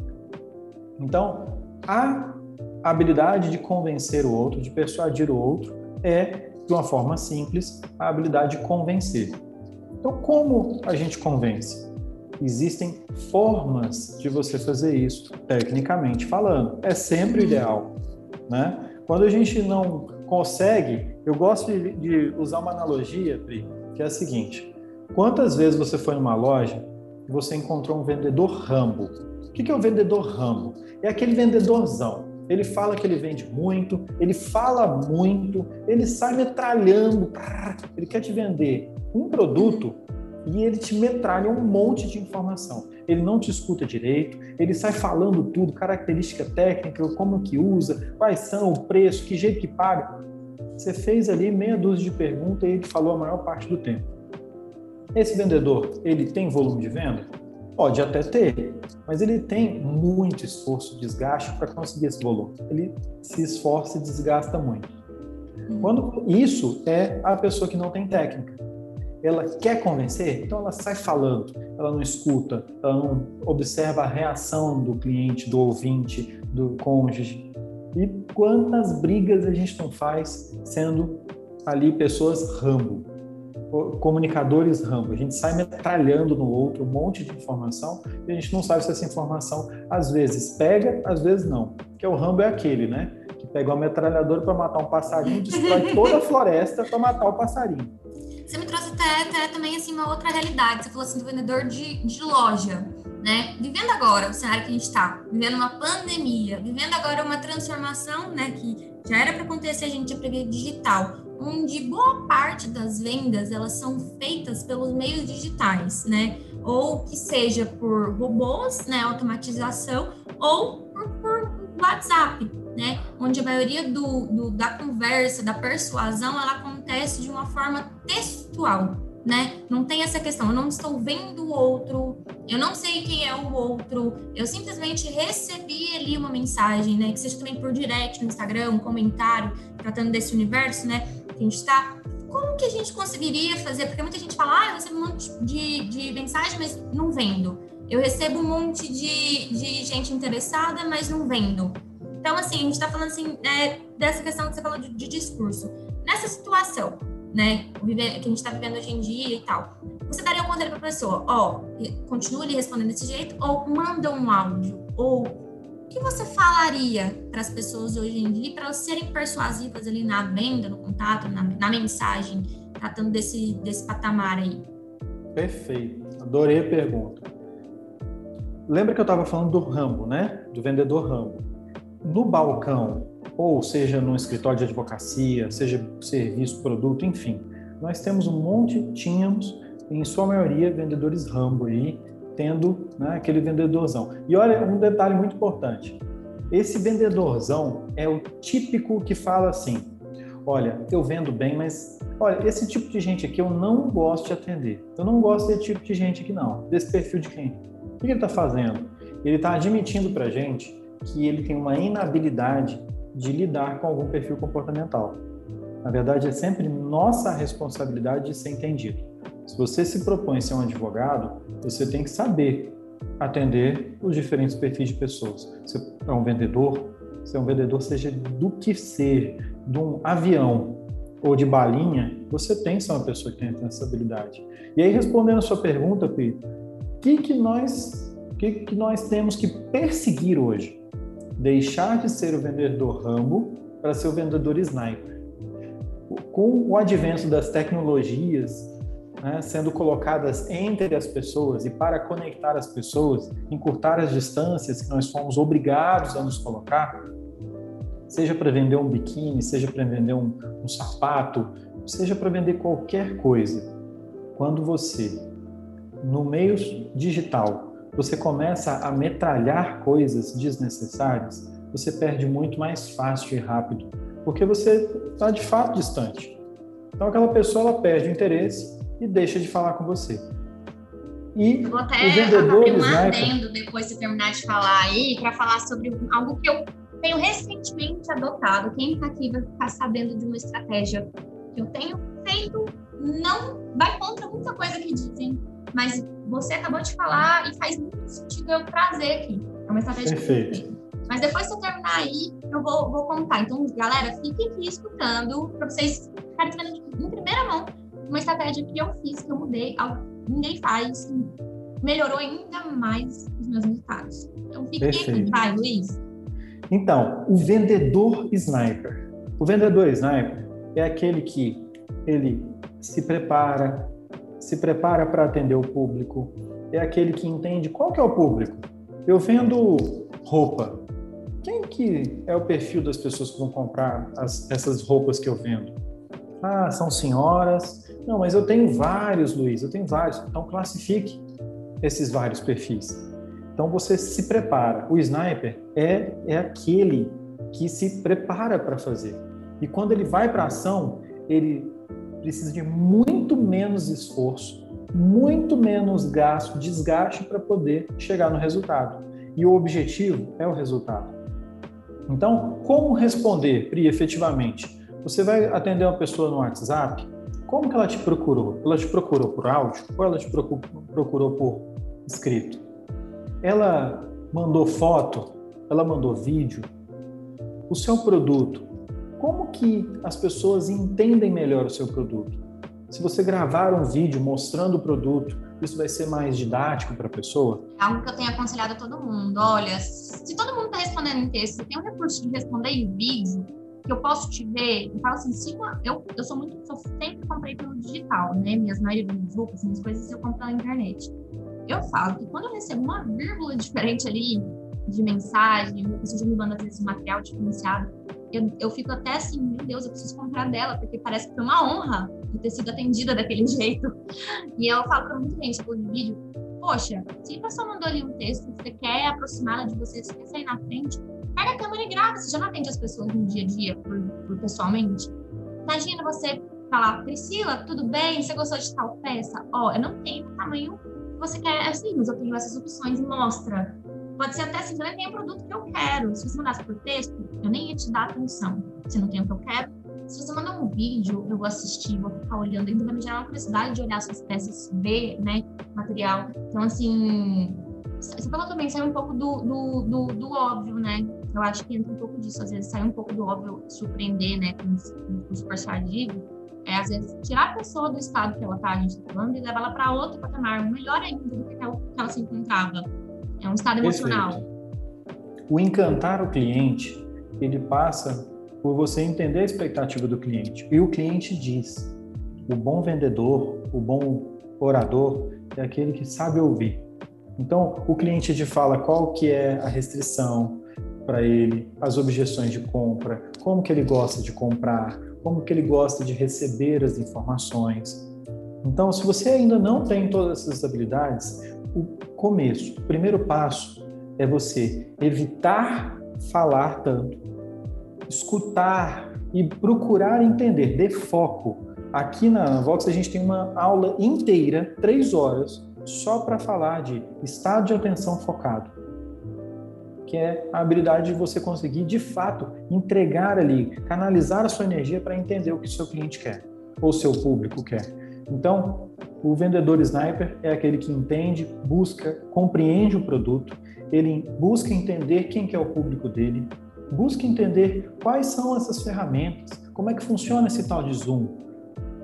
Então, a a habilidade de convencer o outro, de persuadir o outro, é, de uma forma simples, a habilidade de convencer. Então, como a gente convence? Existem formas de você fazer isso, tecnicamente falando. É sempre o ideal. Né? Quando a gente não consegue, eu gosto de, de usar uma analogia, Pri, que é a seguinte: quantas vezes você foi numa loja e você encontrou um vendedor rambo? O que é o vendedor rambo? É aquele vendedorzão ele fala que ele vende muito, ele fala muito, ele sai metralhando, ele quer te vender um produto e ele te metralha um monte de informação. Ele não te escuta direito, ele sai falando tudo, característica técnica, como que usa, quais são, o preço, que jeito que paga. Você fez ali meia dúzia de perguntas e ele falou a maior parte do tempo. Esse vendedor, ele tem volume de venda? Pode até ter, mas ele tem muito esforço, desgaste para conseguir esse volume. Ele se esforça e desgasta muito. Hum. Quando isso é a pessoa que não tem técnica. ela quer convencer, então ela sai falando, ela não escuta, ela não observa a reação do cliente, do ouvinte, do cônjuge. E quantas brigas a gente não faz sendo ali pessoas rambo, comunicadores rambo. A gente sai metralhando no outro um monte de informação e a gente não sabe se essa informação às vezes pega, às vezes não. Porque o rambo é aquele, né? Que pega uma metralhadora para matar um passarinho, destrói toda a floresta para matar o passarinho. Você me trouxe até, até, também assim uma outra realidade. Você falou assim do vendedor de, de loja, né? Vivendo agora o cenário que a gente está, vivendo uma pandemia, vivendo agora uma transformação, né? Que já era para acontecer, a gente prever digital, onde boa parte das vendas elas são feitas pelos meios digitais, né? Ou que seja por robôs, né? Automatização, ou por, por WhatsApp, né? Onde a maioria do, do, da conversa, da persuasão, ela acontece de uma forma textual, né? Não tem essa questão, eu não estou vendo o outro, eu não sei quem é o outro, eu simplesmente recebi ali uma mensagem, né? Que seja também por direct no Instagram, um comentário, tratando desse universo, né? Que a gente está. Como que a gente conseguiria fazer? Porque muita gente fala, ah, eu recebo um monte de, de mensagem, mas não vendo. Eu recebo um monte de, de gente interessada, mas não vendo. Então, assim, a gente está falando assim, é, dessa questão que você falou de, de discurso. Nessa situação, né, que a gente está vivendo hoje em dia e tal, você daria um conselho para a pessoa, ó, continua ali respondendo desse jeito, ou manda um áudio, ou o que você falaria para as pessoas hoje em dia, para elas serem persuasivas ali na venda, no contato, na, na mensagem, tratando desse, desse patamar aí? Perfeito, adorei a pergunta. Lembra que eu estava falando do Rambo, né? Do vendedor Rambo no balcão, ou seja no escritório de advocacia, seja serviço, produto, enfim, nós temos um monte, tínhamos, em sua maioria, vendedores Rambo aí, tendo né, aquele vendedorzão. E olha, um detalhe muito importante: esse vendedorzão é o típico que fala assim: olha, eu vendo bem, mas olha, esse tipo de gente aqui eu não gosto de atender. Eu não gosto desse tipo de gente aqui, não, desse perfil de cliente. O que ele está fazendo? Ele está admitindo para gente que ele tem uma inabilidade de lidar com algum perfil comportamental. Na verdade, é sempre nossa responsabilidade de ser entendido. Se você se propõe a ser um advogado, você tem que saber atender os diferentes perfis de pessoas. Você é um vendedor, se é um vendedor, seja do que ser, de um avião ou de balinha, você tem que ser uma pessoa que tem essa habilidade. E aí, respondendo a sua pergunta, Pi, o que, que, nós, que, que nós temos que perseguir hoje? Deixar de ser o vendedor Rambo para ser o vendedor sniper. Com o advento das tecnologias né, sendo colocadas entre as pessoas e para conectar as pessoas, encurtar as distâncias que nós fomos obrigados a nos colocar, seja para vender um biquíni, seja para vender um, um sapato, seja para vender qualquer coisa, quando você, no meio digital, você começa a metralhar coisas desnecessárias, você perde muito mais fácil e rápido, porque você está de fato distante. Então aquela pessoa ela perde o interesse e deixa de falar com você. E eu vou até abrir um adendo depois de terminar de falar aí, para falar sobre algo que eu tenho recentemente adotado. Quem está aqui vai ficar sabendo de uma estratégia que eu tenho feito, não vai contra muita coisa que dizem, mas você acabou de falar e faz muito sentido eu trazer aqui. É uma estratégia Perfeito. Mas depois que eu terminar aí, eu vou, vou contar. Então, galera, fiquem aqui escutando para vocês ficarem vendo em primeira mão uma estratégia que eu fiz, que eu mudei, ninguém faz, melhorou ainda mais os meus resultados. Então, fiquem aqui, vai, Luiz. Então, o vendedor sniper. O vendedor sniper é aquele que ele se prepara, se prepara para atender o público, é aquele que entende qual que é o público. Eu vendo roupa. Quem que é o perfil das pessoas que vão comprar as, essas roupas que eu vendo? Ah, são senhoras. Não, mas eu tenho vários, Luiz, eu tenho vários. Então classifique esses vários perfis. Então você se prepara. O sniper é, é aquele que se prepara para fazer. E quando ele vai para ação, ele precisa de muito menos esforço, muito menos gasto, desgaste para poder chegar no resultado. E o objetivo é o resultado. Então, como responder, Pri, efetivamente? Você vai atender uma pessoa no WhatsApp, Como que ela te procurou? Ela te procurou por áudio ou ela te procurou por escrito? Ela mandou foto? Ela mandou vídeo? O seu produto, como que as pessoas entendem melhor o seu produto? Se você gravar um vídeo mostrando o produto, isso vai ser mais didático para a pessoa? É algo que eu tenho aconselhado a todo mundo. Olha, se todo mundo está respondendo em texto, tem um recurso de responder em vídeo, que eu posso te ver, eu falo assim, se eu, eu sou muito, eu sempre comprei pelo digital, né? Minhas maioria dos roupas, minhas coisas eu compro pela internet. Eu falo que quando eu recebo uma vírgula diferente ali de mensagem, uma pessoa me manda às vezes material diferenciado, eu, eu fico até assim, meu Deus, eu preciso comprar dela, porque parece que foi uma honra de ter sido atendida daquele jeito. E eu falo para muita gente pelo vídeo, poxa, se a pessoa mandou ali um texto, você quer aproximá-la de você, você quer sair na frente, pega a câmera e grava, você já não atende as pessoas no dia a dia, por, por pessoalmente. Imagina você falar, Priscila, tudo bem? Você gostou de tal peça? Ó, oh, eu não tenho o tamanho que você quer assim, mas eu tenho essas opções, mostra. Pode ser até assim, eu tenho o produto que eu quero. Se você mandasse por texto, eu nem ia te dar atenção. Se não tem o que eu quero. Se você mandar um vídeo, eu vou assistir, vou ficar olhando, ainda vai me gerar uma curiosidade de olhar suas peças, ver, né, material. Então, assim, você falou também, sai um pouco do, do, do, do, óbvio, né? Eu acho que entra um pouco disso, às vezes sai um pouco do óbvio, surpreender, né, com o super. É, às vezes, tirar a pessoa do estado que ela tá, a gente tá falando, e levar ela para outro patamar, melhor ainda do que ela se encontrava. É um estado emocional. Perfeito. O encantar o cliente, ele passa por você entender a expectativa do cliente. E o cliente diz: o bom vendedor, o bom orador é aquele que sabe ouvir. Então, o cliente te fala qual que é a restrição para ele, as objeções de compra, como que ele gosta de comprar, como que ele gosta de receber as informações. Então, se você ainda não tem todas essas habilidades, o começo, o primeiro passo é você evitar falar tanto, escutar e procurar entender, dê foco. Aqui na Vox a gente tem uma aula inteira, três horas, só para falar de estado de atenção focado, que é a habilidade de você conseguir de fato entregar ali, canalizar a sua energia para entender o que seu cliente quer ou seu público quer. Então, o vendedor sniper é aquele que entende, busca, compreende o produto, ele busca entender quem que é o público dele, busca entender quais são essas ferramentas, como é que funciona esse tal de Zoom,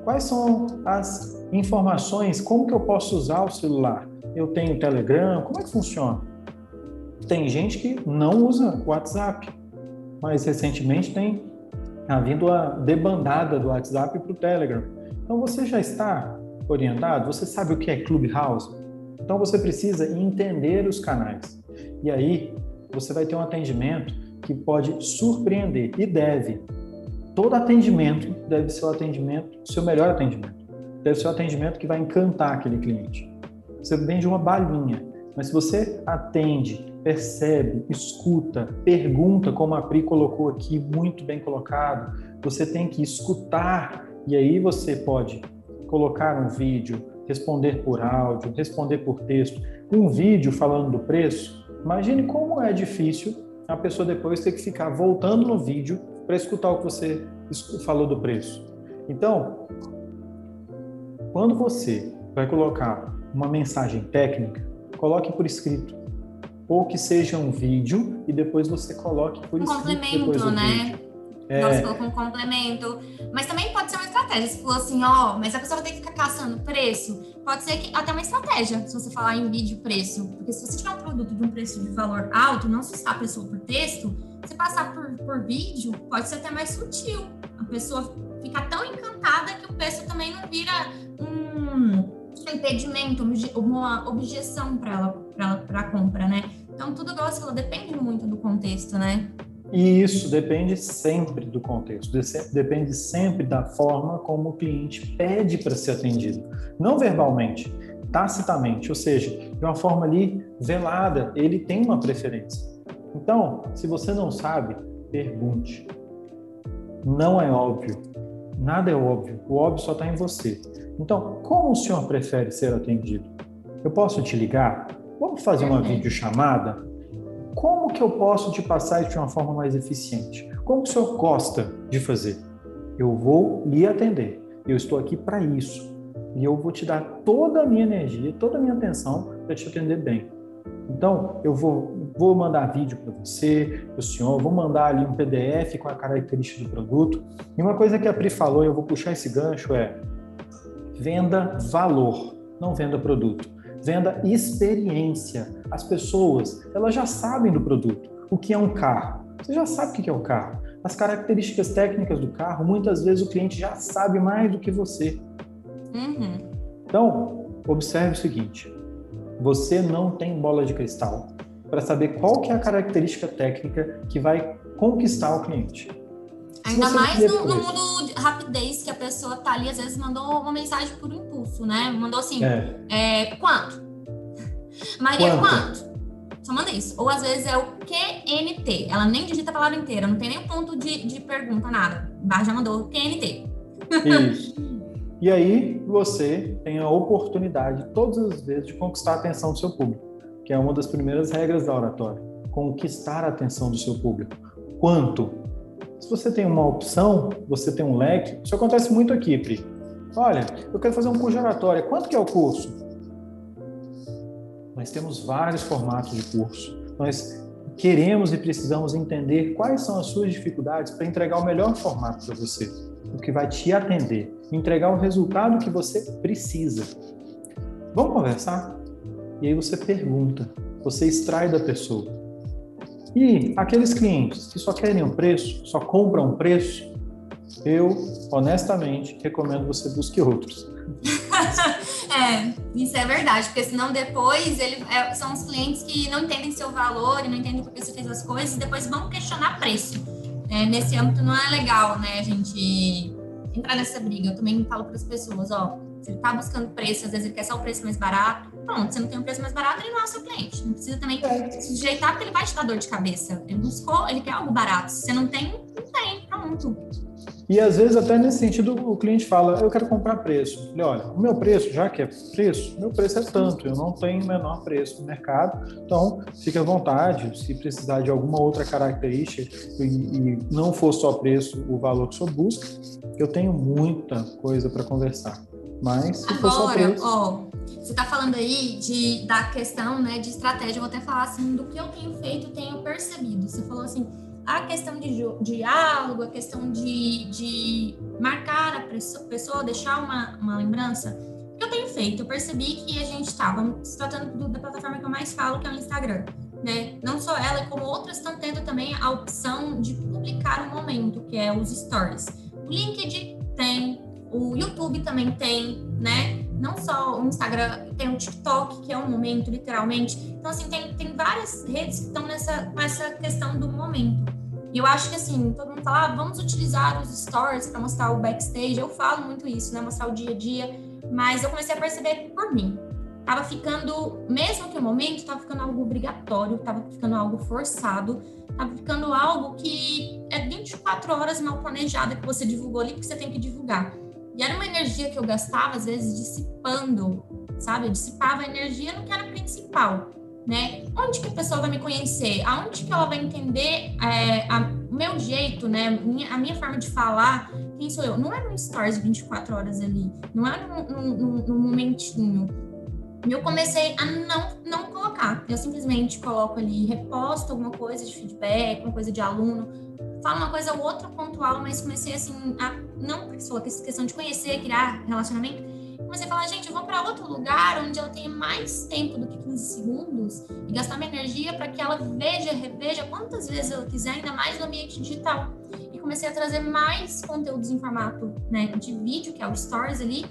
quais são as informações, como que eu posso usar o celular, eu tenho Telegram, como é que funciona? Tem gente que não usa WhatsApp, mas recentemente tem havido a debandada do WhatsApp para o Telegram. Então você já está orientado, você sabe o que é Clubhouse. Então você precisa entender os canais. E aí você vai ter um atendimento que pode surpreender e deve. Todo atendimento deve ser o atendimento, seu melhor atendimento. Deve ser o atendimento que vai encantar aquele cliente. Você vende uma balinha, mas se você atende, percebe, escuta, pergunta, como a Pri colocou aqui, muito bem colocado, você tem que escutar e aí você pode colocar um vídeo, responder por áudio, responder por texto, um vídeo falando do preço. Imagine como é difícil a pessoa depois ter que ficar voltando no vídeo para escutar o que você falou do preço. Então, quando você vai colocar uma mensagem técnica, coloque por escrito. Ou que seja um vídeo e depois você coloque por um escrito. Complemento, né? Vídeo. É. Você colocou um complemento. Mas também pode ser uma estratégia. Você falou assim, ó, mas a pessoa vai ter que ficar caçando preço. Pode ser que até uma estratégia, se você falar em vídeo preço. Porque se você tiver um produto de um preço de valor alto, não está a pessoa por texto, você passar por, por vídeo, pode ser até mais sutil. A pessoa fica tão encantada que o preço também não vira um impedimento, uma objeção para ela, para a compra, né? Então, tudo igual você depende muito do contexto, né? E isso depende sempre do contexto, depende sempre da forma como o cliente pede para ser atendido, não verbalmente, tacitamente, ou seja, de uma forma ali velada, ele tem uma preferência. Então, se você não sabe, pergunte. Não é óbvio, nada é óbvio, o óbvio só está em você. Então, como o senhor prefere ser atendido? Eu posso te ligar? Vamos fazer uma videochamada? Como que eu posso te passar isso de uma forma mais eficiente? Como o senhor gosta de fazer? Eu vou lhe atender. Eu estou aqui para isso. E eu vou te dar toda a minha energia, toda a minha atenção para te atender bem. Então, eu vou, vou mandar vídeo para você, para o senhor, vou mandar ali um PDF com a característica do produto. E uma coisa que a Pri falou, e eu vou puxar esse gancho, é venda valor, não venda produto. Venda experiência. As pessoas, elas já sabem do produto. O que é um carro? Você já sabe o que é um carro. As características técnicas do carro, muitas vezes o cliente já sabe mais do que você. Uhum. Então, observe o seguinte: você não tem bola de cristal para saber qual que é a característica técnica que vai conquistar o cliente. Ainda mais no, no, mundo de rapidez que a pessoa tá ali, às vezes mandou uma mensagem por impulso, né? Mandou assim, é. É, quanto? Maria, quanto? quanto? Só manda isso. Ou às vezes é o QNT. Ela nem digita a palavra inteira, não tem nem ponto de, de pergunta, nada. Já mandou QNT. Isso. E aí você tem a oportunidade todas as vezes de conquistar a atenção do seu público, que é uma das primeiras regras da oratória. Conquistar a atenção do seu público. Quanto? Se você tem uma opção, você tem um leque, isso acontece muito aqui, Pri. Olha, eu quero fazer um curso de oratória. Quanto que é o curso? Nós temos vários formatos de curso. Nós queremos e precisamos entender quais são as suas dificuldades para entregar o melhor formato para você, o que vai te atender, entregar o resultado que você precisa. Vamos conversar? E aí você pergunta, você extrai da pessoa. E aqueles clientes que só querem um preço, só compram um preço, eu honestamente recomendo você busque outros. é, isso é verdade, porque senão depois ele, é, são os clientes que não entendem seu valor e não entendem por que você fez as coisas e depois vão questionar preço. É, nesse âmbito não é legal, né, a gente entrar nessa briga. Eu também falo para as pessoas, ó, se ele está buscando preço, às vezes ele quer só o preço mais barato, pronto, você não tem um preço mais barato, ele não é o seu cliente. Não precisa também é. se sujeitar, porque ele vai te dar dor de cabeça. Ele buscou, ele quer algo barato. Se você não tem, não tem, pronto. E às vezes, até nesse sentido, o cliente fala: Eu quero comprar preço. Falei, olha, o meu preço, já que é preço, meu preço é tanto, eu não tenho menor preço no mercado, então fique à vontade. Se precisar de alguma outra característica e, e não for só preço o valor que o senhor busca, eu tenho muita coisa para conversar. Mas se Agora, for só preço. Ó, você está falando aí de, da questão né, de estratégia, eu vou até falar assim do que eu tenho feito, tenho percebido. Você falou assim a questão de diálogo, a questão de, de marcar a pessoa, deixar uma, uma lembrança, o que eu tenho feito? Eu percebi que a gente estava se tratando do, da plataforma que eu mais falo, que é o Instagram. Né? Não só ela, como outras estão tendo também a opção de publicar o momento, que é os stories. O LinkedIn tem, o YouTube também tem, né? Não só o Instagram, tem o TikTok, que é um momento, literalmente. Então, assim, tem, tem várias redes que estão nessa, nessa questão do momento. E eu acho que assim, todo mundo fala, ah, vamos utilizar os stories para mostrar o backstage. Eu falo muito isso, né? Mostrar o dia a dia. Mas eu comecei a perceber por mim. Tava ficando, mesmo que o momento, tava ficando algo obrigatório, tava ficando algo forçado, tava ficando algo que é 24 horas mal planejada que você divulgou ali, porque você tem que divulgar. E era uma energia que eu gastava, às vezes, dissipando, sabe? Eu dissipava a energia no que era principal né? Onde que a pessoa vai me conhecer? Aonde que ela vai entender é, o meu jeito, né? Minha, a minha forma de falar, quem sou eu? Não é no stories 24 horas ali, não é num, momentinho. E eu comecei a não, não colocar. Eu simplesmente coloco ali, reposto alguma coisa de feedback, alguma coisa de aluno, falo uma coisa ou outra pontual, mas comecei assim a não, porque sou questão de conhecer, criar relacionamento, comecei a falar, gente, eu vou para outro lugar onde ela tenha mais tempo do que 15 segundos e gastar minha energia para que ela veja, reveja quantas vezes ela quiser, ainda mais no ambiente digital. E comecei a trazer mais conteúdos em formato né, de vídeo, que é o Stories ali,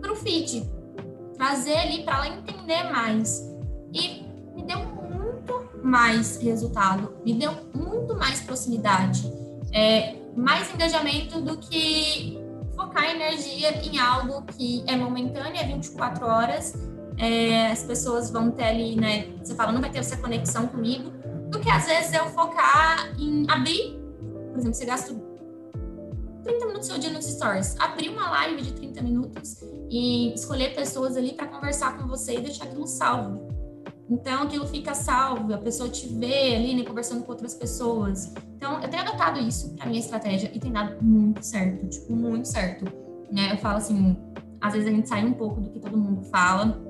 para o feed. Trazer ali para ela entender mais. E me deu mais resultado, me deu muito mais proximidade, é, mais engajamento do que focar energia em algo que é momentâneo, é 24 horas, é, as pessoas vão ter ali, né? Você fala, não vai ter essa conexão comigo, do que às vezes eu focar em abrir, por exemplo, você gasta 30 minutos do seu dia nos stories, abrir uma live de 30 minutos e escolher pessoas ali para conversar com você e deixar aquilo salvo. Então, aquilo fica salvo, a pessoa te vê ali, né, conversando com outras pessoas. Então, eu tenho adotado isso para minha estratégia e tem dado muito certo, tipo, muito certo. né? Eu falo assim, às vezes a gente sai um pouco do que todo mundo fala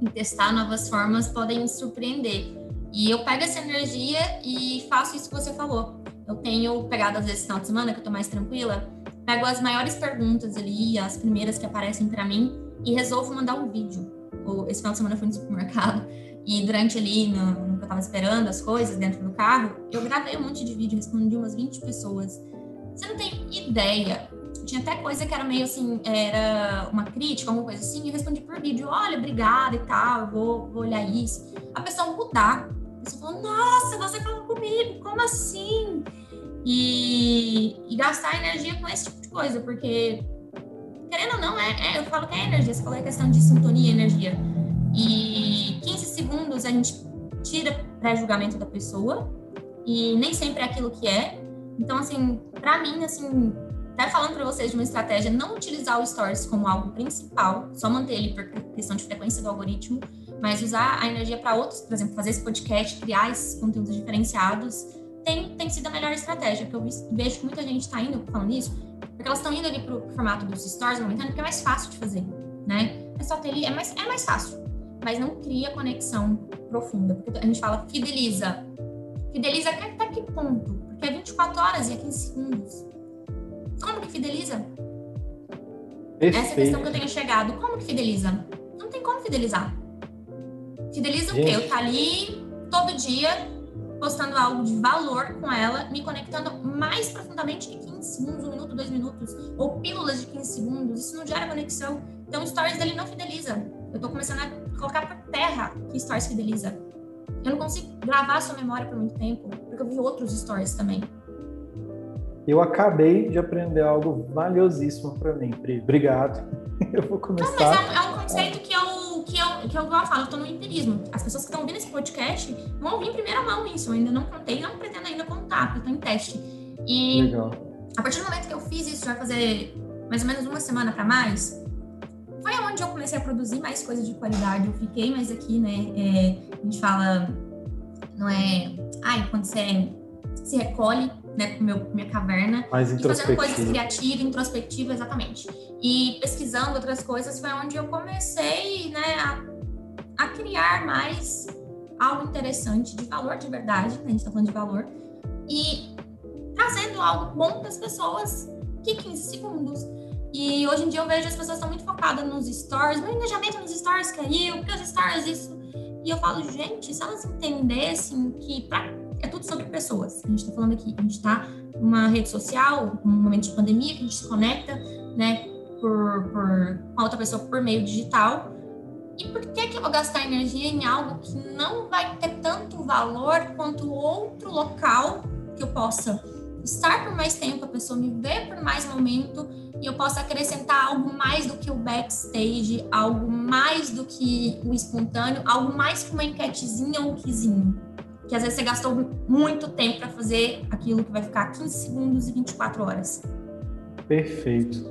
e testar novas formas podem surpreender. E eu pego essa energia e faço isso que você falou. Eu tenho pegado, às vezes, final de semana, que eu tô mais tranquila, pego as maiores perguntas ali, as primeiras que aparecem para mim, e resolvo mandar um vídeo. Esse final de semana eu fui no supermercado, e durante ali, no, no que eu tava esperando as coisas dentro do carro, eu gravei um monte de vídeo, respondi umas 20 pessoas. Você não tem ideia tinha até coisa que era meio assim, era uma crítica, alguma coisa assim, e eu respondi por vídeo, olha, obrigada e tal, vou, vou olhar isso. A pessoa mudar. A pessoa falou, nossa, você falou comigo, como assim? E, e gastar energia com esse tipo de coisa, porque, querendo ou não, é, é eu falo que é energia, você falou a questão de sintonia e energia. E 15 segundos a gente tira pré-julgamento da pessoa, e nem sempre é aquilo que é. Então, assim, para mim, assim, até falando para vocês de uma estratégia, não utilizar o Stories como algo principal, só manter ele por questão de frequência do algoritmo, mas usar a energia para outros, por exemplo, fazer esse podcast, criar esses conteúdos diferenciados, tem, tem sido a melhor estratégia, porque eu vejo que muita gente está indo falando isso, porque elas estão indo ali para o formato dos stories momentâneo, porque é mais fácil de fazer, né? É só ter ali, é mais, é mais fácil, mas não cria conexão profunda, porque a gente fala fideliza. Fideliza até que ponto? Porque é 24 horas e é 15 segundos. Como que fideliza? Perfeito. Essa é a questão que eu tenho chegado. Como que fideliza? Não tem como fidelizar. Fideliza Gente. o quê? Eu tá ali todo dia postando algo de valor com ela, me conectando mais profundamente que 15 segundos, um minuto, dois minutos, ou pílulas de 15 segundos. Isso não gera conexão. Então, stories dele não fideliza. Eu tô começando a colocar por terra que stories fideliza. Eu não consigo gravar a sua memória por muito tempo, porque eu vi outros stories também. Eu acabei de aprender algo valiosíssimo para mim, Pri. Obrigado. Eu vou começar. Não, mas é um, é um conceito que eu, que eu, que eu, eu falo, eu tô no empirismo. As pessoas que estão ouvindo esse podcast vão ouvir em primeira mão isso. Eu ainda não contei, não pretendo ainda contar, porque eu tô em teste. E Legal. a partir do momento que eu fiz isso, vai fazer mais ou menos uma semana para mais, onde eu comecei a produzir mais coisas de qualidade. Eu fiquei mais aqui, né? É, a gente fala, não é. Ai, quando você se recolhe né, com meu, minha caverna, Mais e fazendo coisas criativas, introspectivas, exatamente. E pesquisando outras coisas foi onde eu comecei, né, a, a criar mais algo interessante, de valor de verdade, né, a gente está falando de valor, e trazendo algo bom para as pessoas, que 15 segundos. E hoje em dia eu vejo as pessoas estão muito focadas nos stories, meu engajamento nos stories caiu, porque os stories isso. E eu falo, gente, se elas entendessem que para é tudo sobre pessoas. A gente está falando aqui, a gente está numa rede social, num momento de pandemia, que a gente se conecta, né, por, por, com outra pessoa por meio digital. E por que, que eu vou gastar energia em algo que não vai ter tanto valor quanto outro local que eu possa estar por mais tempo, a pessoa me ver por mais momento e eu possa acrescentar algo mais do que o backstage, algo mais do que o espontâneo, algo mais que uma enquetezinha ou um quizinho que às vezes você gastou muito tempo para fazer aquilo que vai ficar 15 segundos e 24 horas. Perfeito.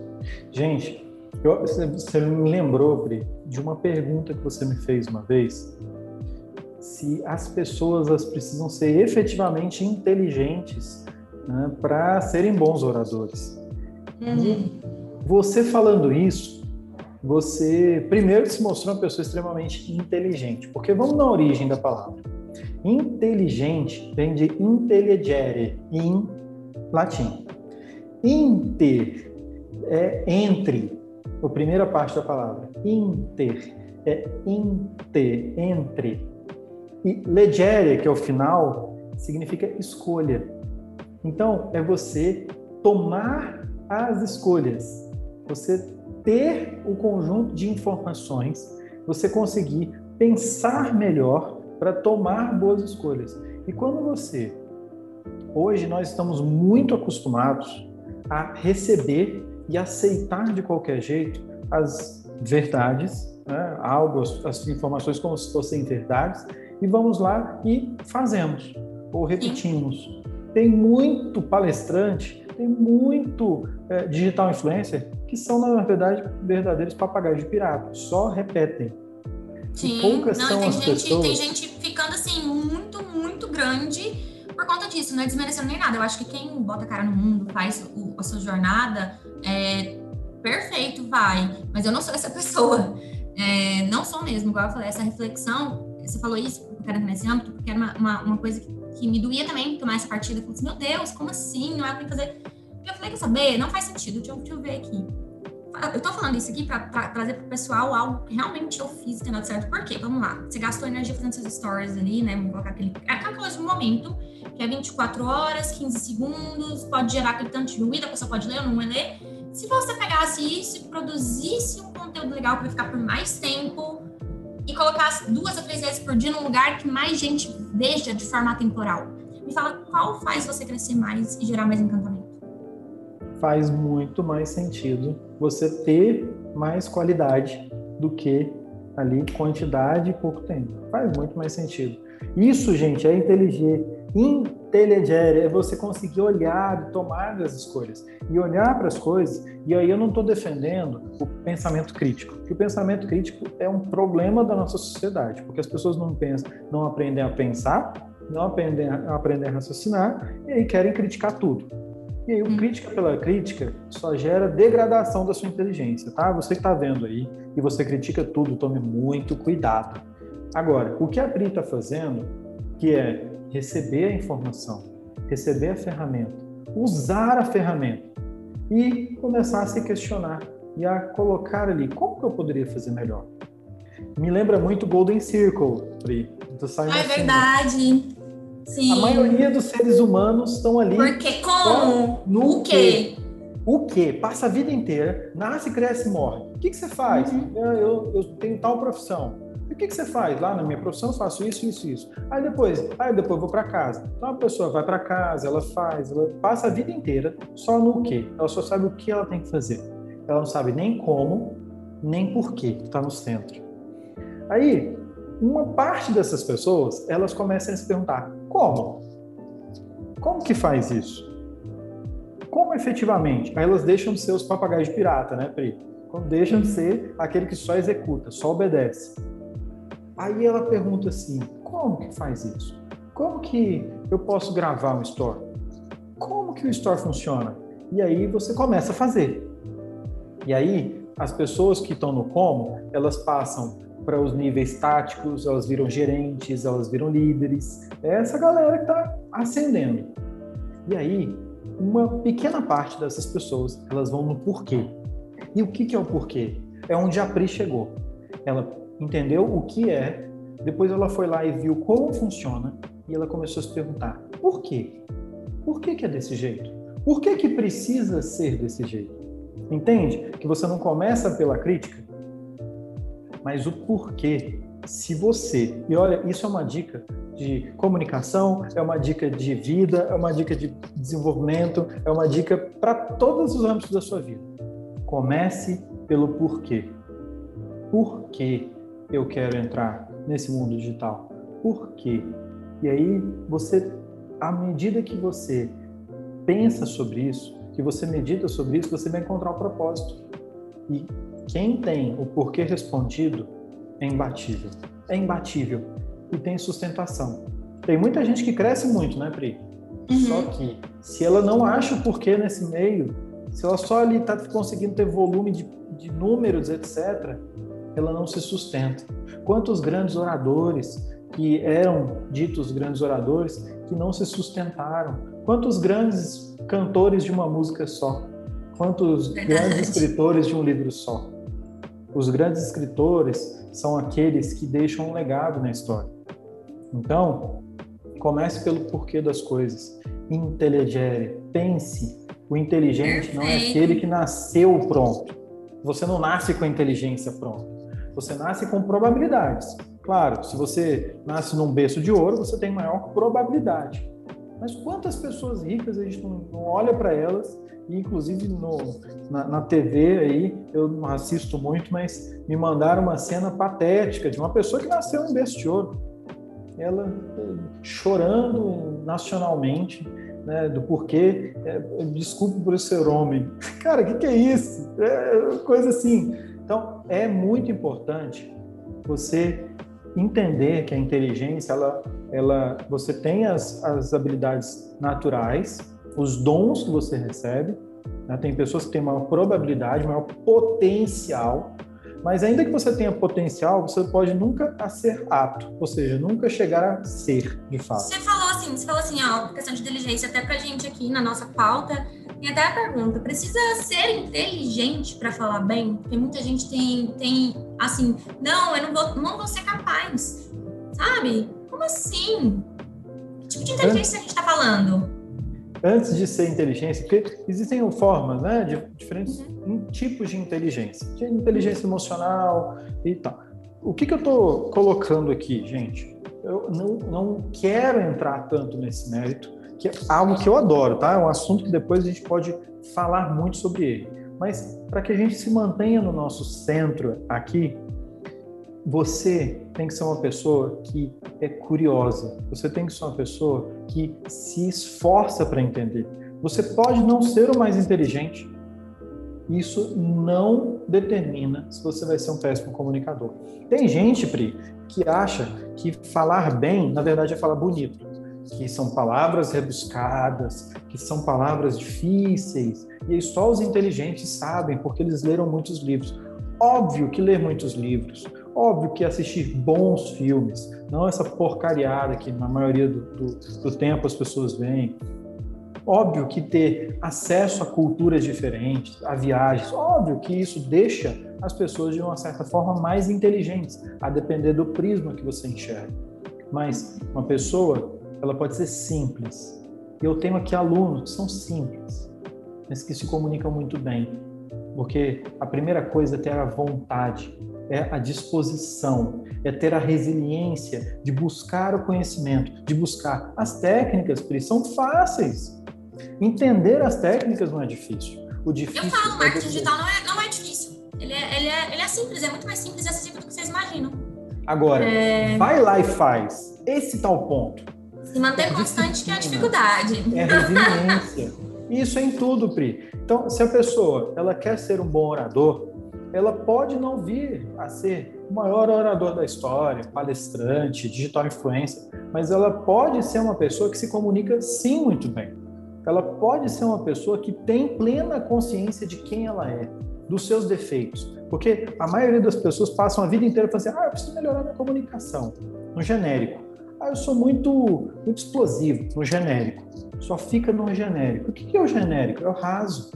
Gente, eu, você me lembrou, Bri, de uma pergunta que você me fez uma vez. Se as pessoas elas precisam ser efetivamente inteligentes né, para serem bons oradores. Uhum. Você falando isso, você primeiro se mostrou uma pessoa extremamente inteligente, porque vamos na origem da palavra. Inteligente vem de intelligere, em latim. Inter é entre, a primeira parte da palavra. Inter é inter, entre. E legere, que é o final, significa escolha. Então, é você tomar as escolhas, você ter o conjunto de informações, você conseguir pensar melhor para tomar boas escolhas. E quando você. Hoje nós estamos muito acostumados a receber e aceitar de qualquer jeito as verdades, né? algo, as, informações como se fossem verdades, e vamos lá e fazemos, ou repetimos. Tem muito palestrante, tem muito é, digital influencer que são, na verdade, verdadeiros papagaios de pirata, só repetem Sim, poucas não, são tem as gente, pessoas... tem gente ficando assim muito, muito grande por conta disso, não é desmerecendo nem nada. Eu acho que quem bota a cara no mundo, faz o, a sua jornada, é, perfeito, vai. Mas eu não sou essa pessoa. É, não sou mesmo, igual eu falei, essa reflexão, você falou isso, quero nesse âmbito, porque era uma, uma, uma coisa que, que, me doía também tomar essa partida. Eu falei assim, meu Deus, como assim? Não é pra fazer. Eu falei, quer saber? Não faz sentido, deixa eu, deixa eu ver aqui eu tô falando isso aqui para trazer pro pessoal algo que realmente eu fiz e tem dado certo. Por quê? Vamos lá. Você gastou energia fazendo seus stories ali, né? Vamos colocar aquele. É coisa do momento, que é 24 horas, 15 segundos, pode gerar aquele tanto de ruído, a pessoa pode ler ou não vai ler. Se você pegasse isso e produzisse um conteúdo legal para ficar por mais tempo e colocasse duas a três vezes por dia num lugar que mais gente veja de forma temporal, me fala qual faz você crescer mais e gerar mais encantamento faz muito mais sentido você ter mais qualidade do que ali quantidade e pouco tempo. Faz muito mais sentido. Isso, gente, é inteligente. Inteligere é você conseguir olhar e tomar as escolhas. E olhar para as coisas, e aí eu não estou defendendo o pensamento crítico, porque o pensamento crítico é um problema da nossa sociedade, porque as pessoas não pensam, não aprendem a pensar, não aprendem a, aprendem a raciocinar, e aí querem criticar tudo. E aí, o hum. crítica pela crítica só gera degradação da sua inteligência, tá? Você que está vendo aí e você critica tudo, tome muito cuidado. Agora, o que a Pri está fazendo, que é receber a informação, receber a ferramenta, usar a ferramenta e começar a se questionar e a colocar ali como que eu poderia fazer melhor. Me lembra muito Golden Circle, Pri, do Simon Ah, é verdade. Sim. A maioria dos seres humanos estão ali. Porque como? No o quê? O quê? Passa a vida inteira, nasce, cresce e morre. O que, que você faz? Uhum. Eu, eu, tenho tal profissão. O que, que você faz? Lá na minha profissão eu faço isso, isso, isso. Aí depois, aí depois eu vou para casa. Então a pessoa vai para casa, ela faz, ela passa a vida inteira só no quê? Ela só sabe o que ela tem que fazer. Ela não sabe nem como, nem por que está no centro. Aí, uma parte dessas pessoas, elas começam a se perguntar: como? Como que faz isso? Como efetivamente? Aí elas deixam de ser os papagaios de pirata, né, Pri? Deixam de ser aquele que só executa, só obedece. Aí ela pergunta assim: como que faz isso? Como que eu posso gravar um store? Como que o store funciona? E aí você começa a fazer. E aí as pessoas que estão no como, elas passam para os níveis táticos, elas viram gerentes, elas viram líderes. É essa galera que está ascendendo. E aí, uma pequena parte dessas pessoas, elas vão no porquê. E o que, que é o porquê? É onde a Pri chegou. Ela entendeu o que é, depois ela foi lá e viu como funciona, e ela começou a se perguntar, por quê? Por que, que é desse jeito? Por que, que precisa ser desse jeito? Entende? Que você não começa pela crítica, mas o porquê. Se você, e olha, isso é uma dica de comunicação, é uma dica de vida, é uma dica de desenvolvimento, é uma dica para todos os âmbitos da sua vida. Comece pelo porquê. Por que eu quero entrar nesse mundo digital? Por quê? E aí você, à medida que você pensa sobre isso, que você medita sobre isso, você vai encontrar o propósito. E quem tem o porquê respondido é imbatível. É imbatível e tem sustentação. Tem muita gente que cresce muito, né, Pri? Uhum. Só que se ela não acha o porquê nesse meio, se ela só ali está conseguindo ter volume de, de números, etc., ela não se sustenta. Quantos grandes oradores que eram ditos grandes oradores que não se sustentaram? Quantos grandes cantores de uma música só? Quantos grandes escritores de um livro só? Os grandes escritores são aqueles que deixam um legado na história. Então, comece pelo porquê das coisas. Inteligere, pense. O inteligente não é aquele que nasceu pronto. Você não nasce com a inteligência pronta. Você nasce com probabilidades. Claro, se você nasce num berço de ouro, você tem maior probabilidade. Mas quantas pessoas ricas a gente não, olha para elas e inclusive no, na, na, TV aí, eu não assisto muito, mas me mandaram uma cena patética de uma pessoa que nasceu em berço de ouro. Ela chorando nacionalmente, né, do porquê, é, desculpe por ser homem. Cara, o que, que é isso? É coisa assim. Então, é muito importante você entender que a inteligência, ela, ela, você tem as, as habilidades naturais, os dons que você recebe, Né? Tem pessoas que têm maior probabilidade, maior potencial, mas ainda que você tenha potencial, você pode nunca ser apto, ou seja, nunca chegar a ser, de fato. Você falou assim, você falou assim, ó, questão de inteligência, até pra gente aqui na nossa pauta, e até a pergunta, precisa ser inteligente para falar bem? Porque muita gente tem, tem assim, não, eu não vou, não vou ser capaz, sabe? Como assim? Que tipo de inteligência a gente está falando? antes de ser inteligência, porque existem formas, né, de diferentes uhum. tipos de inteligência, de inteligência emocional e tal. O que, que eu estou colocando aqui, gente? Eu não, não quero entrar tanto nesse mérito, que é algo que eu adoro, tá? É um assunto que depois a gente pode falar muito sobre ele. Mas para que a gente se mantenha no nosso centro aqui, você tem que ser uma pessoa que é curiosa. Você tem que ser uma pessoa que se esforça para entender. Você pode não ser o mais inteligente. Isso não determina se você vai ser um péssimo comunicador. Tem gente, Pri, que acha que falar bem, na verdade, é falar bonito. Que são palavras rebuscadas, que são palavras difíceis. E só os inteligentes sabem, porque eles leram muitos livros. Óbvio que ler muitos livros, Óbvio que assistir bons filmes, não essa porcariada que na maioria do, do, do tempo as pessoas veem. Óbvio que ter acesso a culturas diferentes, a viagens, óbvio que isso deixa as pessoas de uma certa forma mais inteligentes, a depender do prisma que você enxerga. Mas uma pessoa, ela pode ser simples. Eu tenho aqui alunos que são simples, mas que se comunicam muito bem. Porque a primeira coisa é ter a vontade, é a disposição, é ter a resiliência de buscar o conhecimento, de buscar as técnicas, Pri, são fáceis. Entender as técnicas não é difícil. O difícil Eu falo, é marketing digital não é, não é difícil. Ele é, ele, é, ele é simples, é muito mais simples e acessível do que vocês imaginam. Agora, é... vai lá e faz. Esse tal ponto. Se manter constante que é a dificuldade. É resiliência. Isso é em tudo, Pri. Então, se a pessoa ela quer ser um bom orador, ela pode não vir a ser o maior orador da história, palestrante, digital influencer, mas ela pode ser uma pessoa que se comunica sim muito bem. Ela pode ser uma pessoa que tem plena consciência de quem ela é, dos seus defeitos. Porque a maioria das pessoas passam a vida inteira falando assim: ah, eu preciso melhorar minha comunicação, no genérico. Ah, eu sou muito, muito explosivo, no genérico. Só fica no genérico. O que é o genérico? É o raso.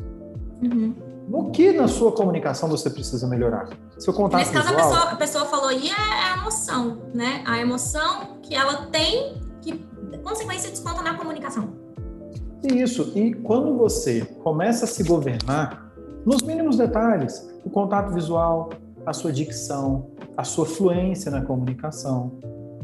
Uhum. No que na sua comunicação você precisa melhorar? Seu contato Nesse caso, visual... a, pessoa, a pessoa falou aí é, é a emoção, né? A emoção que ela tem, que consequência desconta na comunicação. Isso. E quando você começa a se governar, nos mínimos detalhes, o contato visual, a sua dicção, a sua fluência na comunicação,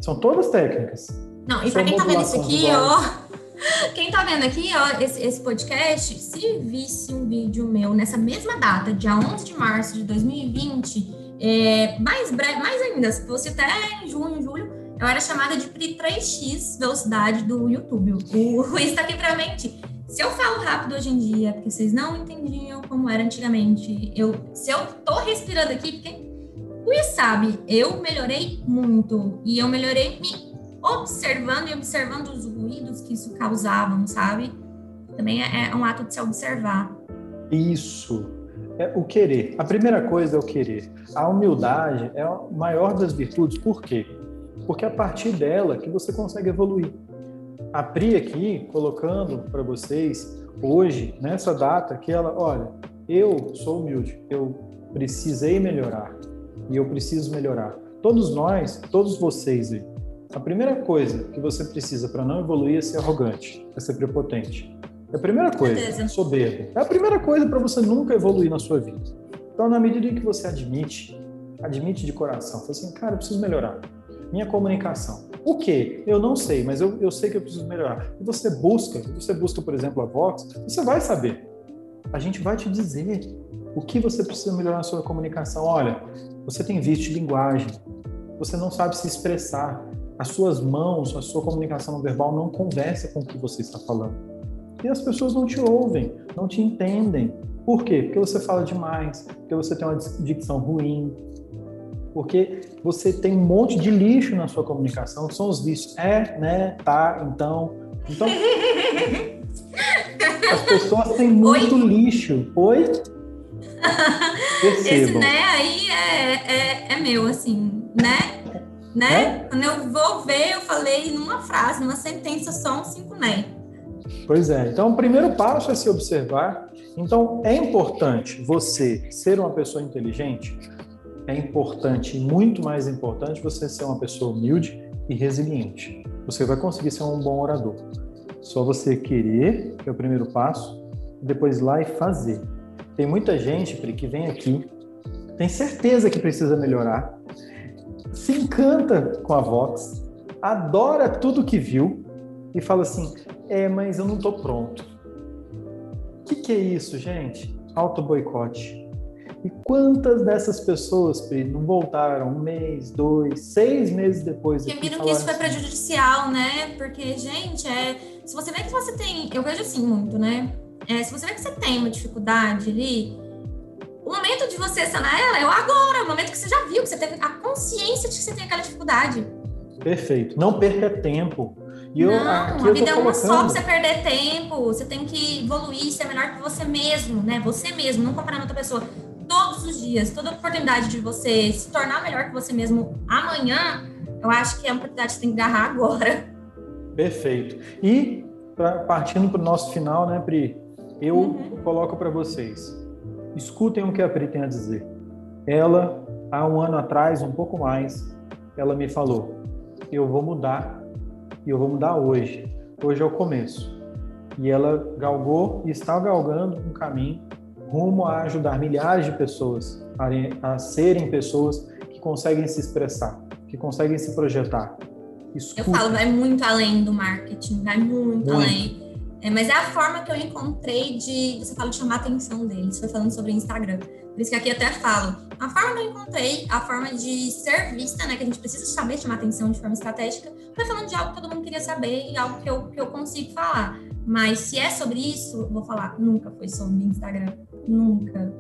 são todas técnicas. Não, e para quem tá vendo isso aqui, ó, quem tá vendo aqui, ó, esse, esse, podcast, se visse um vídeo meu nessa mesma data, dia 11 de março de 2020, é, mais breve, mais ainda, se fosse até em junho, julho, eu era chamada de Pri 3x velocidade do YouTube. O Ruiz tá aqui pra mente. Se eu falo rápido hoje em dia, porque vocês não entendiam como era antigamente, eu, se eu tô respirando aqui, porque Ruiz sabe, eu melhorei muito. E eu melhorei me observando e observando os ruídos que isso causava, sabe? Também é, é um ato de se observar. Isso. É o querer. A primeira coisa é o querer. A humildade é a maior das virtudes. Por quê? Porque é a partir dela que você consegue evoluir. A Pri aqui, colocando para vocês, hoje, nessa data, que ela, olha, eu sou humilde, eu precisei melhorar e eu preciso melhorar. Todos nós, todos vocês aí, a primeira coisa que você precisa para não evoluir é ser arrogante, é ser prepotente. É a primeira coisa, é soberbo. É a primeira coisa para você nunca evoluir na sua vida. Então, na medida em que você admite, admite de coração, fala assim, cara, eu preciso melhorar. Minha comunicação. O que? Eu não sei, mas eu, eu sei que eu preciso melhorar. E você busca, você busca, por exemplo, a Vox, você vai saber. A gente vai te dizer o que você precisa melhorar na sua comunicação. Olha, você tem vício de linguagem, você não sabe se expressar, as suas mãos, a sua comunicação verbal não conversa com o que você está falando. E as pessoas não te ouvem, não te entendem. Por quê? Porque você fala demais, porque você tem uma dicção ruim, porque você tem um monte de lixo na sua comunicação, são os vícios. É, né, tá, então. Então. As pessoas têm muito Oi? lixo. Oi? Percebam. Esse né aí é, é, é meu, assim, né? Né? É? Quando eu vou ver, eu falei numa frase, numa sentença, só um cinco né. Pois é. Então, o primeiro passo é se observar. Então, é importante você ser uma pessoa inteligente. É importante, muito mais importante, você ser uma pessoa humilde e resiliente. Você vai conseguir ser um bom orador. Só você querer, que é o primeiro passo, depois ir lá e fazer. Tem muita gente, Pri, que vem aqui, tem certeza que precisa melhorar, se encanta com a Vox, adora tudo que viu e fala assim: é, mas eu não estou pronto. O que, que é isso, gente? Auto-boicote. E quantas dessas pessoas, Pri, não voltaram um mês, dois, seis meses depois? Porque viram que isso foi assim, prejudicial, né? Porque, gente, é, se você vê que você tem. Eu vejo assim muito, né? É, se você vê que você tem uma dificuldade ali, o momento de você sanar ela é o agora, o momento que você já viu, que você teve a consciência de que você tem aquela dificuldade. Perfeito. Não perca tempo. E eu, não, a vida é uma colocando... só pra você perder tempo. Você tem que evoluir, ser melhor que você mesmo, né? Você mesmo, não comparar outra pessoa. Todos os dias, toda oportunidade de você se tornar melhor que você mesmo amanhã, eu acho que é uma oportunidade que você tem que agarrar agora. Perfeito. E pra, partindo para o nosso final, né, Pri? Eu uhum. coloco para vocês Escutem o que a Pri tem a dizer. Ela, há um ano atrás, um pouco mais, ela me falou: eu vou mudar e eu vou mudar hoje. Hoje é o começo. E ela galgou e está galgando um caminho rumo a ajudar milhares de pessoas a, a serem pessoas que conseguem se expressar, que conseguem se projetar. Escuta. Eu falo, vai muito além do marketing, vai muito, muito. além é, mas é a forma que eu encontrei de, você fala, de chamar a atenção deles, foi falando sobre o Instagram. Por isso que aqui até falo, a forma que eu encontrei, a forma de ser vista, né, que a gente precisa saber chamar atenção de forma estratégica, foi falando de algo que todo mundo queria saber e algo que eu, que eu consigo falar. Mas se é sobre isso, vou falar, nunca foi sobre Instagram, nunca.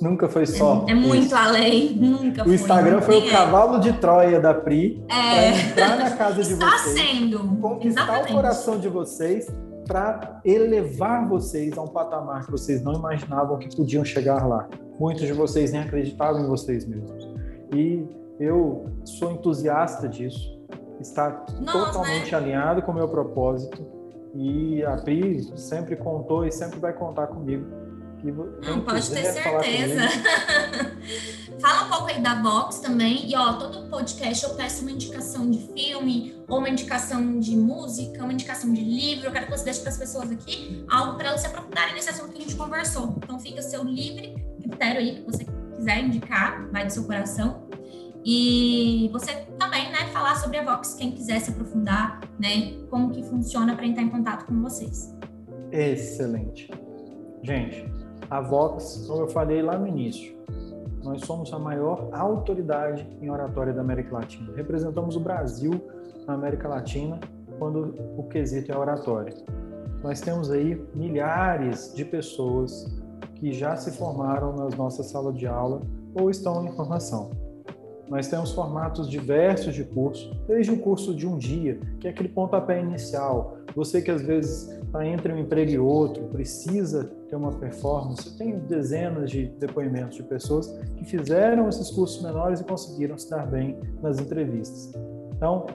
Nunca foi só. É, é muito isso. além, nunca o foi. O Instagram foi o é. cavalo de Troia da Pri é. para entrar na casa de vocês. Está sendo. Conquistar Exatamente. o coração de vocês para elevar vocês a um patamar que vocês não imaginavam que podiam chegar lá. Muitos de vocês nem acreditavam em vocês mesmos. E eu sou entusiasta disso, está totalmente né? alinhado com o meu propósito. E a Pri sempre contou e sempre vai contar comigo. Não, pode ter certeza. Fala um pouco aí da Vox também. E ó, todo podcast eu peço uma indicação de filme, ou uma indicação de música, uma indicação de livro. Eu quero que você deixe para as pessoas aqui algo para elas se aprofundarem nesse assunto que a gente conversou. Então fica seu livre critério aí que você quiser indicar, vai do seu coração. E você também, né, falar sobre a Vox, quem quiser se aprofundar, né, como que funciona para entrar em contato com vocês. Excelente. Gente, a Vox, como eu falei lá no início, nós somos a maior autoridade em oratória da América Latina. Representamos o Brasil na América Latina quando o quesito é oratória. Nós temos aí milhares de pessoas que já se formaram nas nossas salas de aula ou estão em formação. Nós temos formatos diversos de curso, desde o curso de um dia, que é aquele pontapé inicial. Você que às vezes está entre um emprego e outro, precisa ter uma performance. Tem dezenas de depoimentos de pessoas que fizeram esses cursos menores e conseguiram se dar bem nas entrevistas. Então,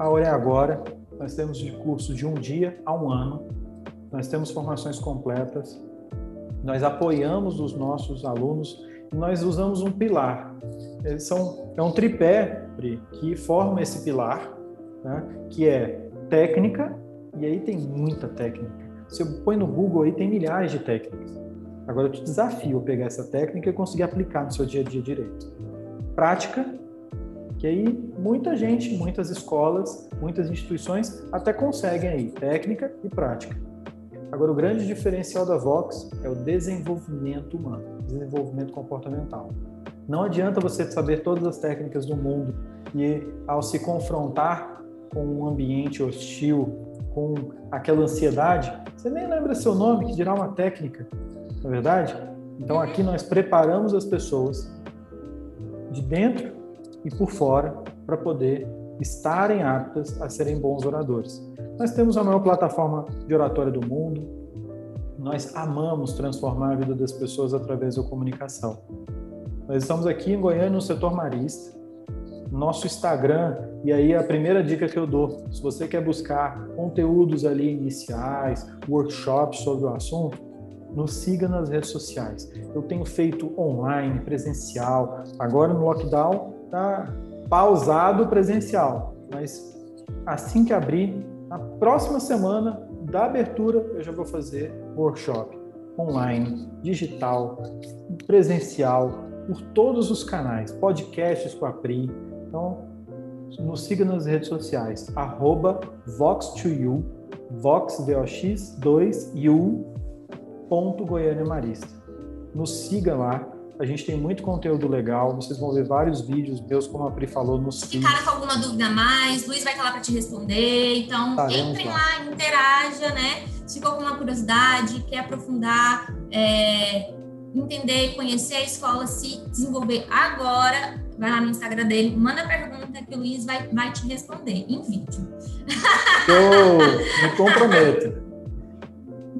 a hora é agora. Nós temos de curso de um dia a um ano. Nós temos formações completas. Nós apoiamos os nossos alunos nós usamos um pilar. Eles são, é um tripé que forma esse pilar, né, que é técnica, e aí tem muita técnica. Você põe no Google aí, tem milhares de técnicas. Agora eu te desafio a pegar essa técnica e conseguir aplicar no seu dia a dia direito. Prática, que aí muita gente, muitas escolas, muitas instituições até conseguem aí, técnica e prática. Agora, o grande diferencial da Vox é o desenvolvimento humano, desenvolvimento comportamental. Não adianta você saber todas as técnicas do mundo e, ao se confrontar com um ambiente hostil, com aquela ansiedade, você nem lembra seu nome, que dirá uma técnica, não é verdade? Então aqui nós preparamos as pessoas de dentro e por fora para poder estarem aptas a serem bons oradores. Nós temos a maior plataforma de oratória do mundo, Nós amamos transformar a vida das pessoas através da comunicação. Nós estamos aqui em Goiânia, no setor marista. Nosso Instagram, e aí a primeira dica que eu dou, se você quer buscar conteúdos ali iniciais, workshops sobre o assunto, nos siga nas redes sociais. Eu tenho feito online, presencial. Agora no lockdown tá pausado presencial, mas assim que abrir, na próxima semana da abertura, eu já vou fazer workshop online, digital, presencial, por todos os canais, podcasts com a Pri. Então, nos siga nas redes sociais, arroba Vox2U, Vox, V-O-X, 2, U, ponto Goiânia Marista. Nos siga lá, a gente tem muito conteúdo legal, vocês vão ver vários vídeos meus, como a Pri falou, nos Se ficaram com alguma dúvida a mais, Luiz vai estar lá para te responder. Então, tá, entrem lá. lá, interaja, né? Se ficou com uma curiosidade, quer aprofundar, é, entender, conhecer a escola, se desenvolver agora, vai lá no Instagram dele, manda pergunta que o Luiz vai, vai te responder em vídeo. Eu me comprometo.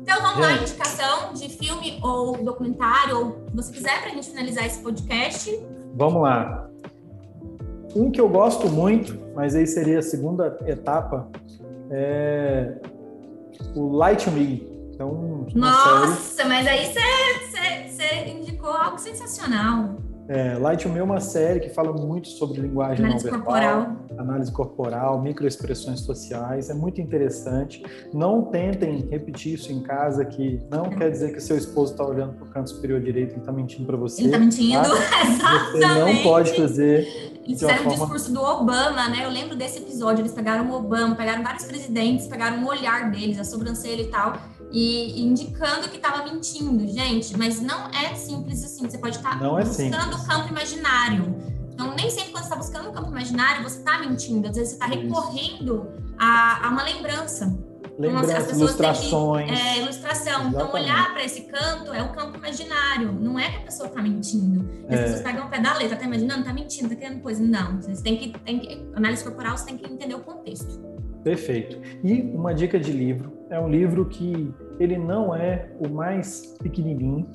Então vamos lá, indicação de filme ou documentário, ou que você quiser para a gente finalizar esse podcast. Vamos lá. Um que eu gosto muito, mas aí seria a segunda etapa, é o Light Me. Então, Nossa, série... mas aí você indicou algo sensacional. É, Light Me é uma série que fala muito sobre linguagem análise não verbal, corporal. análise corporal, microexpressões sociais. É muito interessante. Não tentem repetir isso em casa, que não é. quer dizer que seu esposo está olhando para o canto superior direito e está mentindo para você. Ele está mentindo, tá? exatamente. Você não pode fazer. Eles fizeram forma... um discurso do Obama, né? Eu lembro desse episódio. Eles pegaram o Obama, pegaram vários presidentes, pegaram o olhar deles, a sobrancelha e tal e indicando que estava mentindo, gente. Mas não é simples assim. Você pode estar tá é buscando o campo imaginário. Então, nem sempre quando você está buscando o campo imaginário, você está mentindo. Às vezes, você está recorrendo a, a, uma lembrança. Lembrança, então, ilustrações. Que, é, ilustração. Exatamente. Então, olhar para esse canto é o campo imaginário. Não é que a pessoa está mentindo. As é. pessoas pegam o pé da letra, está imaginando, está mentindo, está querendo coisa. Não. Você tem que, tem que. Análise corporal, você tem que entender o contexto. Perfeito. E uma dica de livro é um livro que ele não é o mais pequenininho,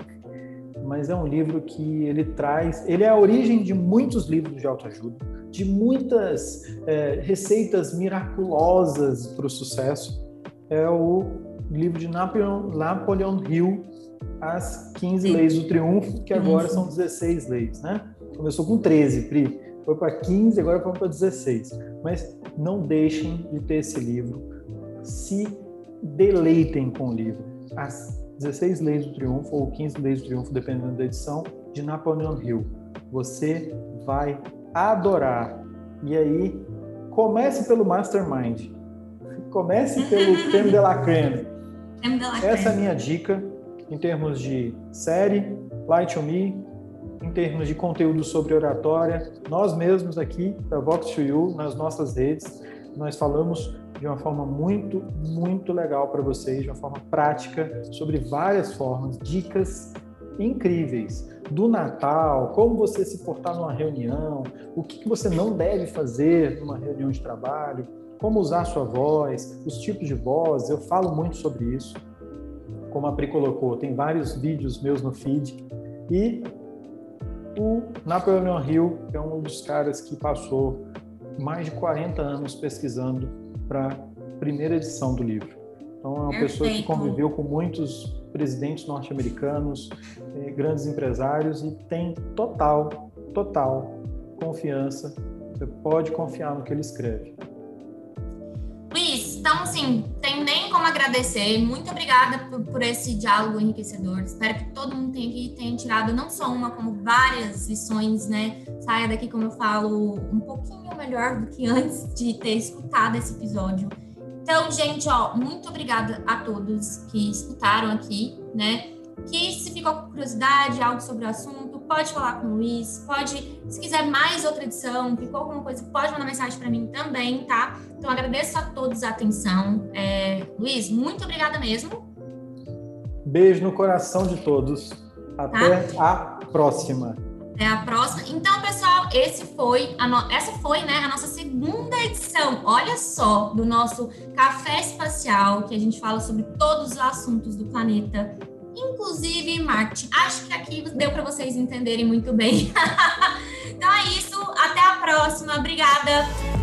mas é um livro que ele traz, ele é a origem de muitos livros de autoajuda, de muitas é, receitas miraculosas para o sucesso. É o livro de Napoleon, Napoleon Hill, As 15 Leis do Triunfo, que agora são 16 leis, né? Começou com 13, Pri foi para 15, agora foi para 16. Mas não deixem de ter esse livro. Se deleitem com o livro. As 16 Leis do Triunfo ou 15 Leis do Triunfo, dependendo da edição, de Napoleon Hill. Você vai adorar. E aí, comece pelo Mastermind. Comece pelo Creme de la Creme. Essa é a minha dica em termos de série, Light on Me, em termos de conteúdo sobre oratória. Nós mesmos aqui da Vox 2 You, nas nossas redes, nós falamos de uma forma muito, muito legal para vocês, de uma forma prática, sobre várias formas, dicas incríveis do Natal, como você se portar numa reunião, o que você não deve fazer numa reunião de trabalho, como usar sua voz, os tipos de voz, eu falo muito sobre isso. Como a Pri colocou, tem vários vídeos meus no feed. E o Napoleon Hill é um dos caras que passou mais de 40 anos pesquisando para a primeira edição do livro. Então, é uma Perfeito. pessoa que conviveu com muitos presidentes norte-americanos, eh, grandes empresários e tem total, total confiança. Você pode confiar no que ele escreve. Então, assim, tem nem como agradecer. Muito obrigada por, por, esse diálogo enriquecedor. Espero que todo mundo tenha, tenha tirado não só uma, como várias lições, né? Saia daqui, como eu falo, um pouquinho melhor do que antes de ter escutado esse episódio. Então, gente, ó, muito obrigada a todos que escutaram aqui, né? Que se ficou com curiosidade, algo sobre o assunto, pode falar com o Luiz, pode, se quiser mais outra edição, ficou alguma coisa, pode mandar mensagem para mim também, tá? Então agradeço a todos a atenção. É, Luiz, muito obrigada mesmo. Beijo no coração de todos. Até tá? a próxima. Até a próxima. Então, pessoal, esse foi no... essa foi né, a nossa segunda edição, olha só, do nosso Café Espacial, que a gente fala sobre todos os assuntos do planeta, inclusive marketing. Acho que aqui deu para vocês entenderem muito bem. então é isso, até a próxima. Obrigada.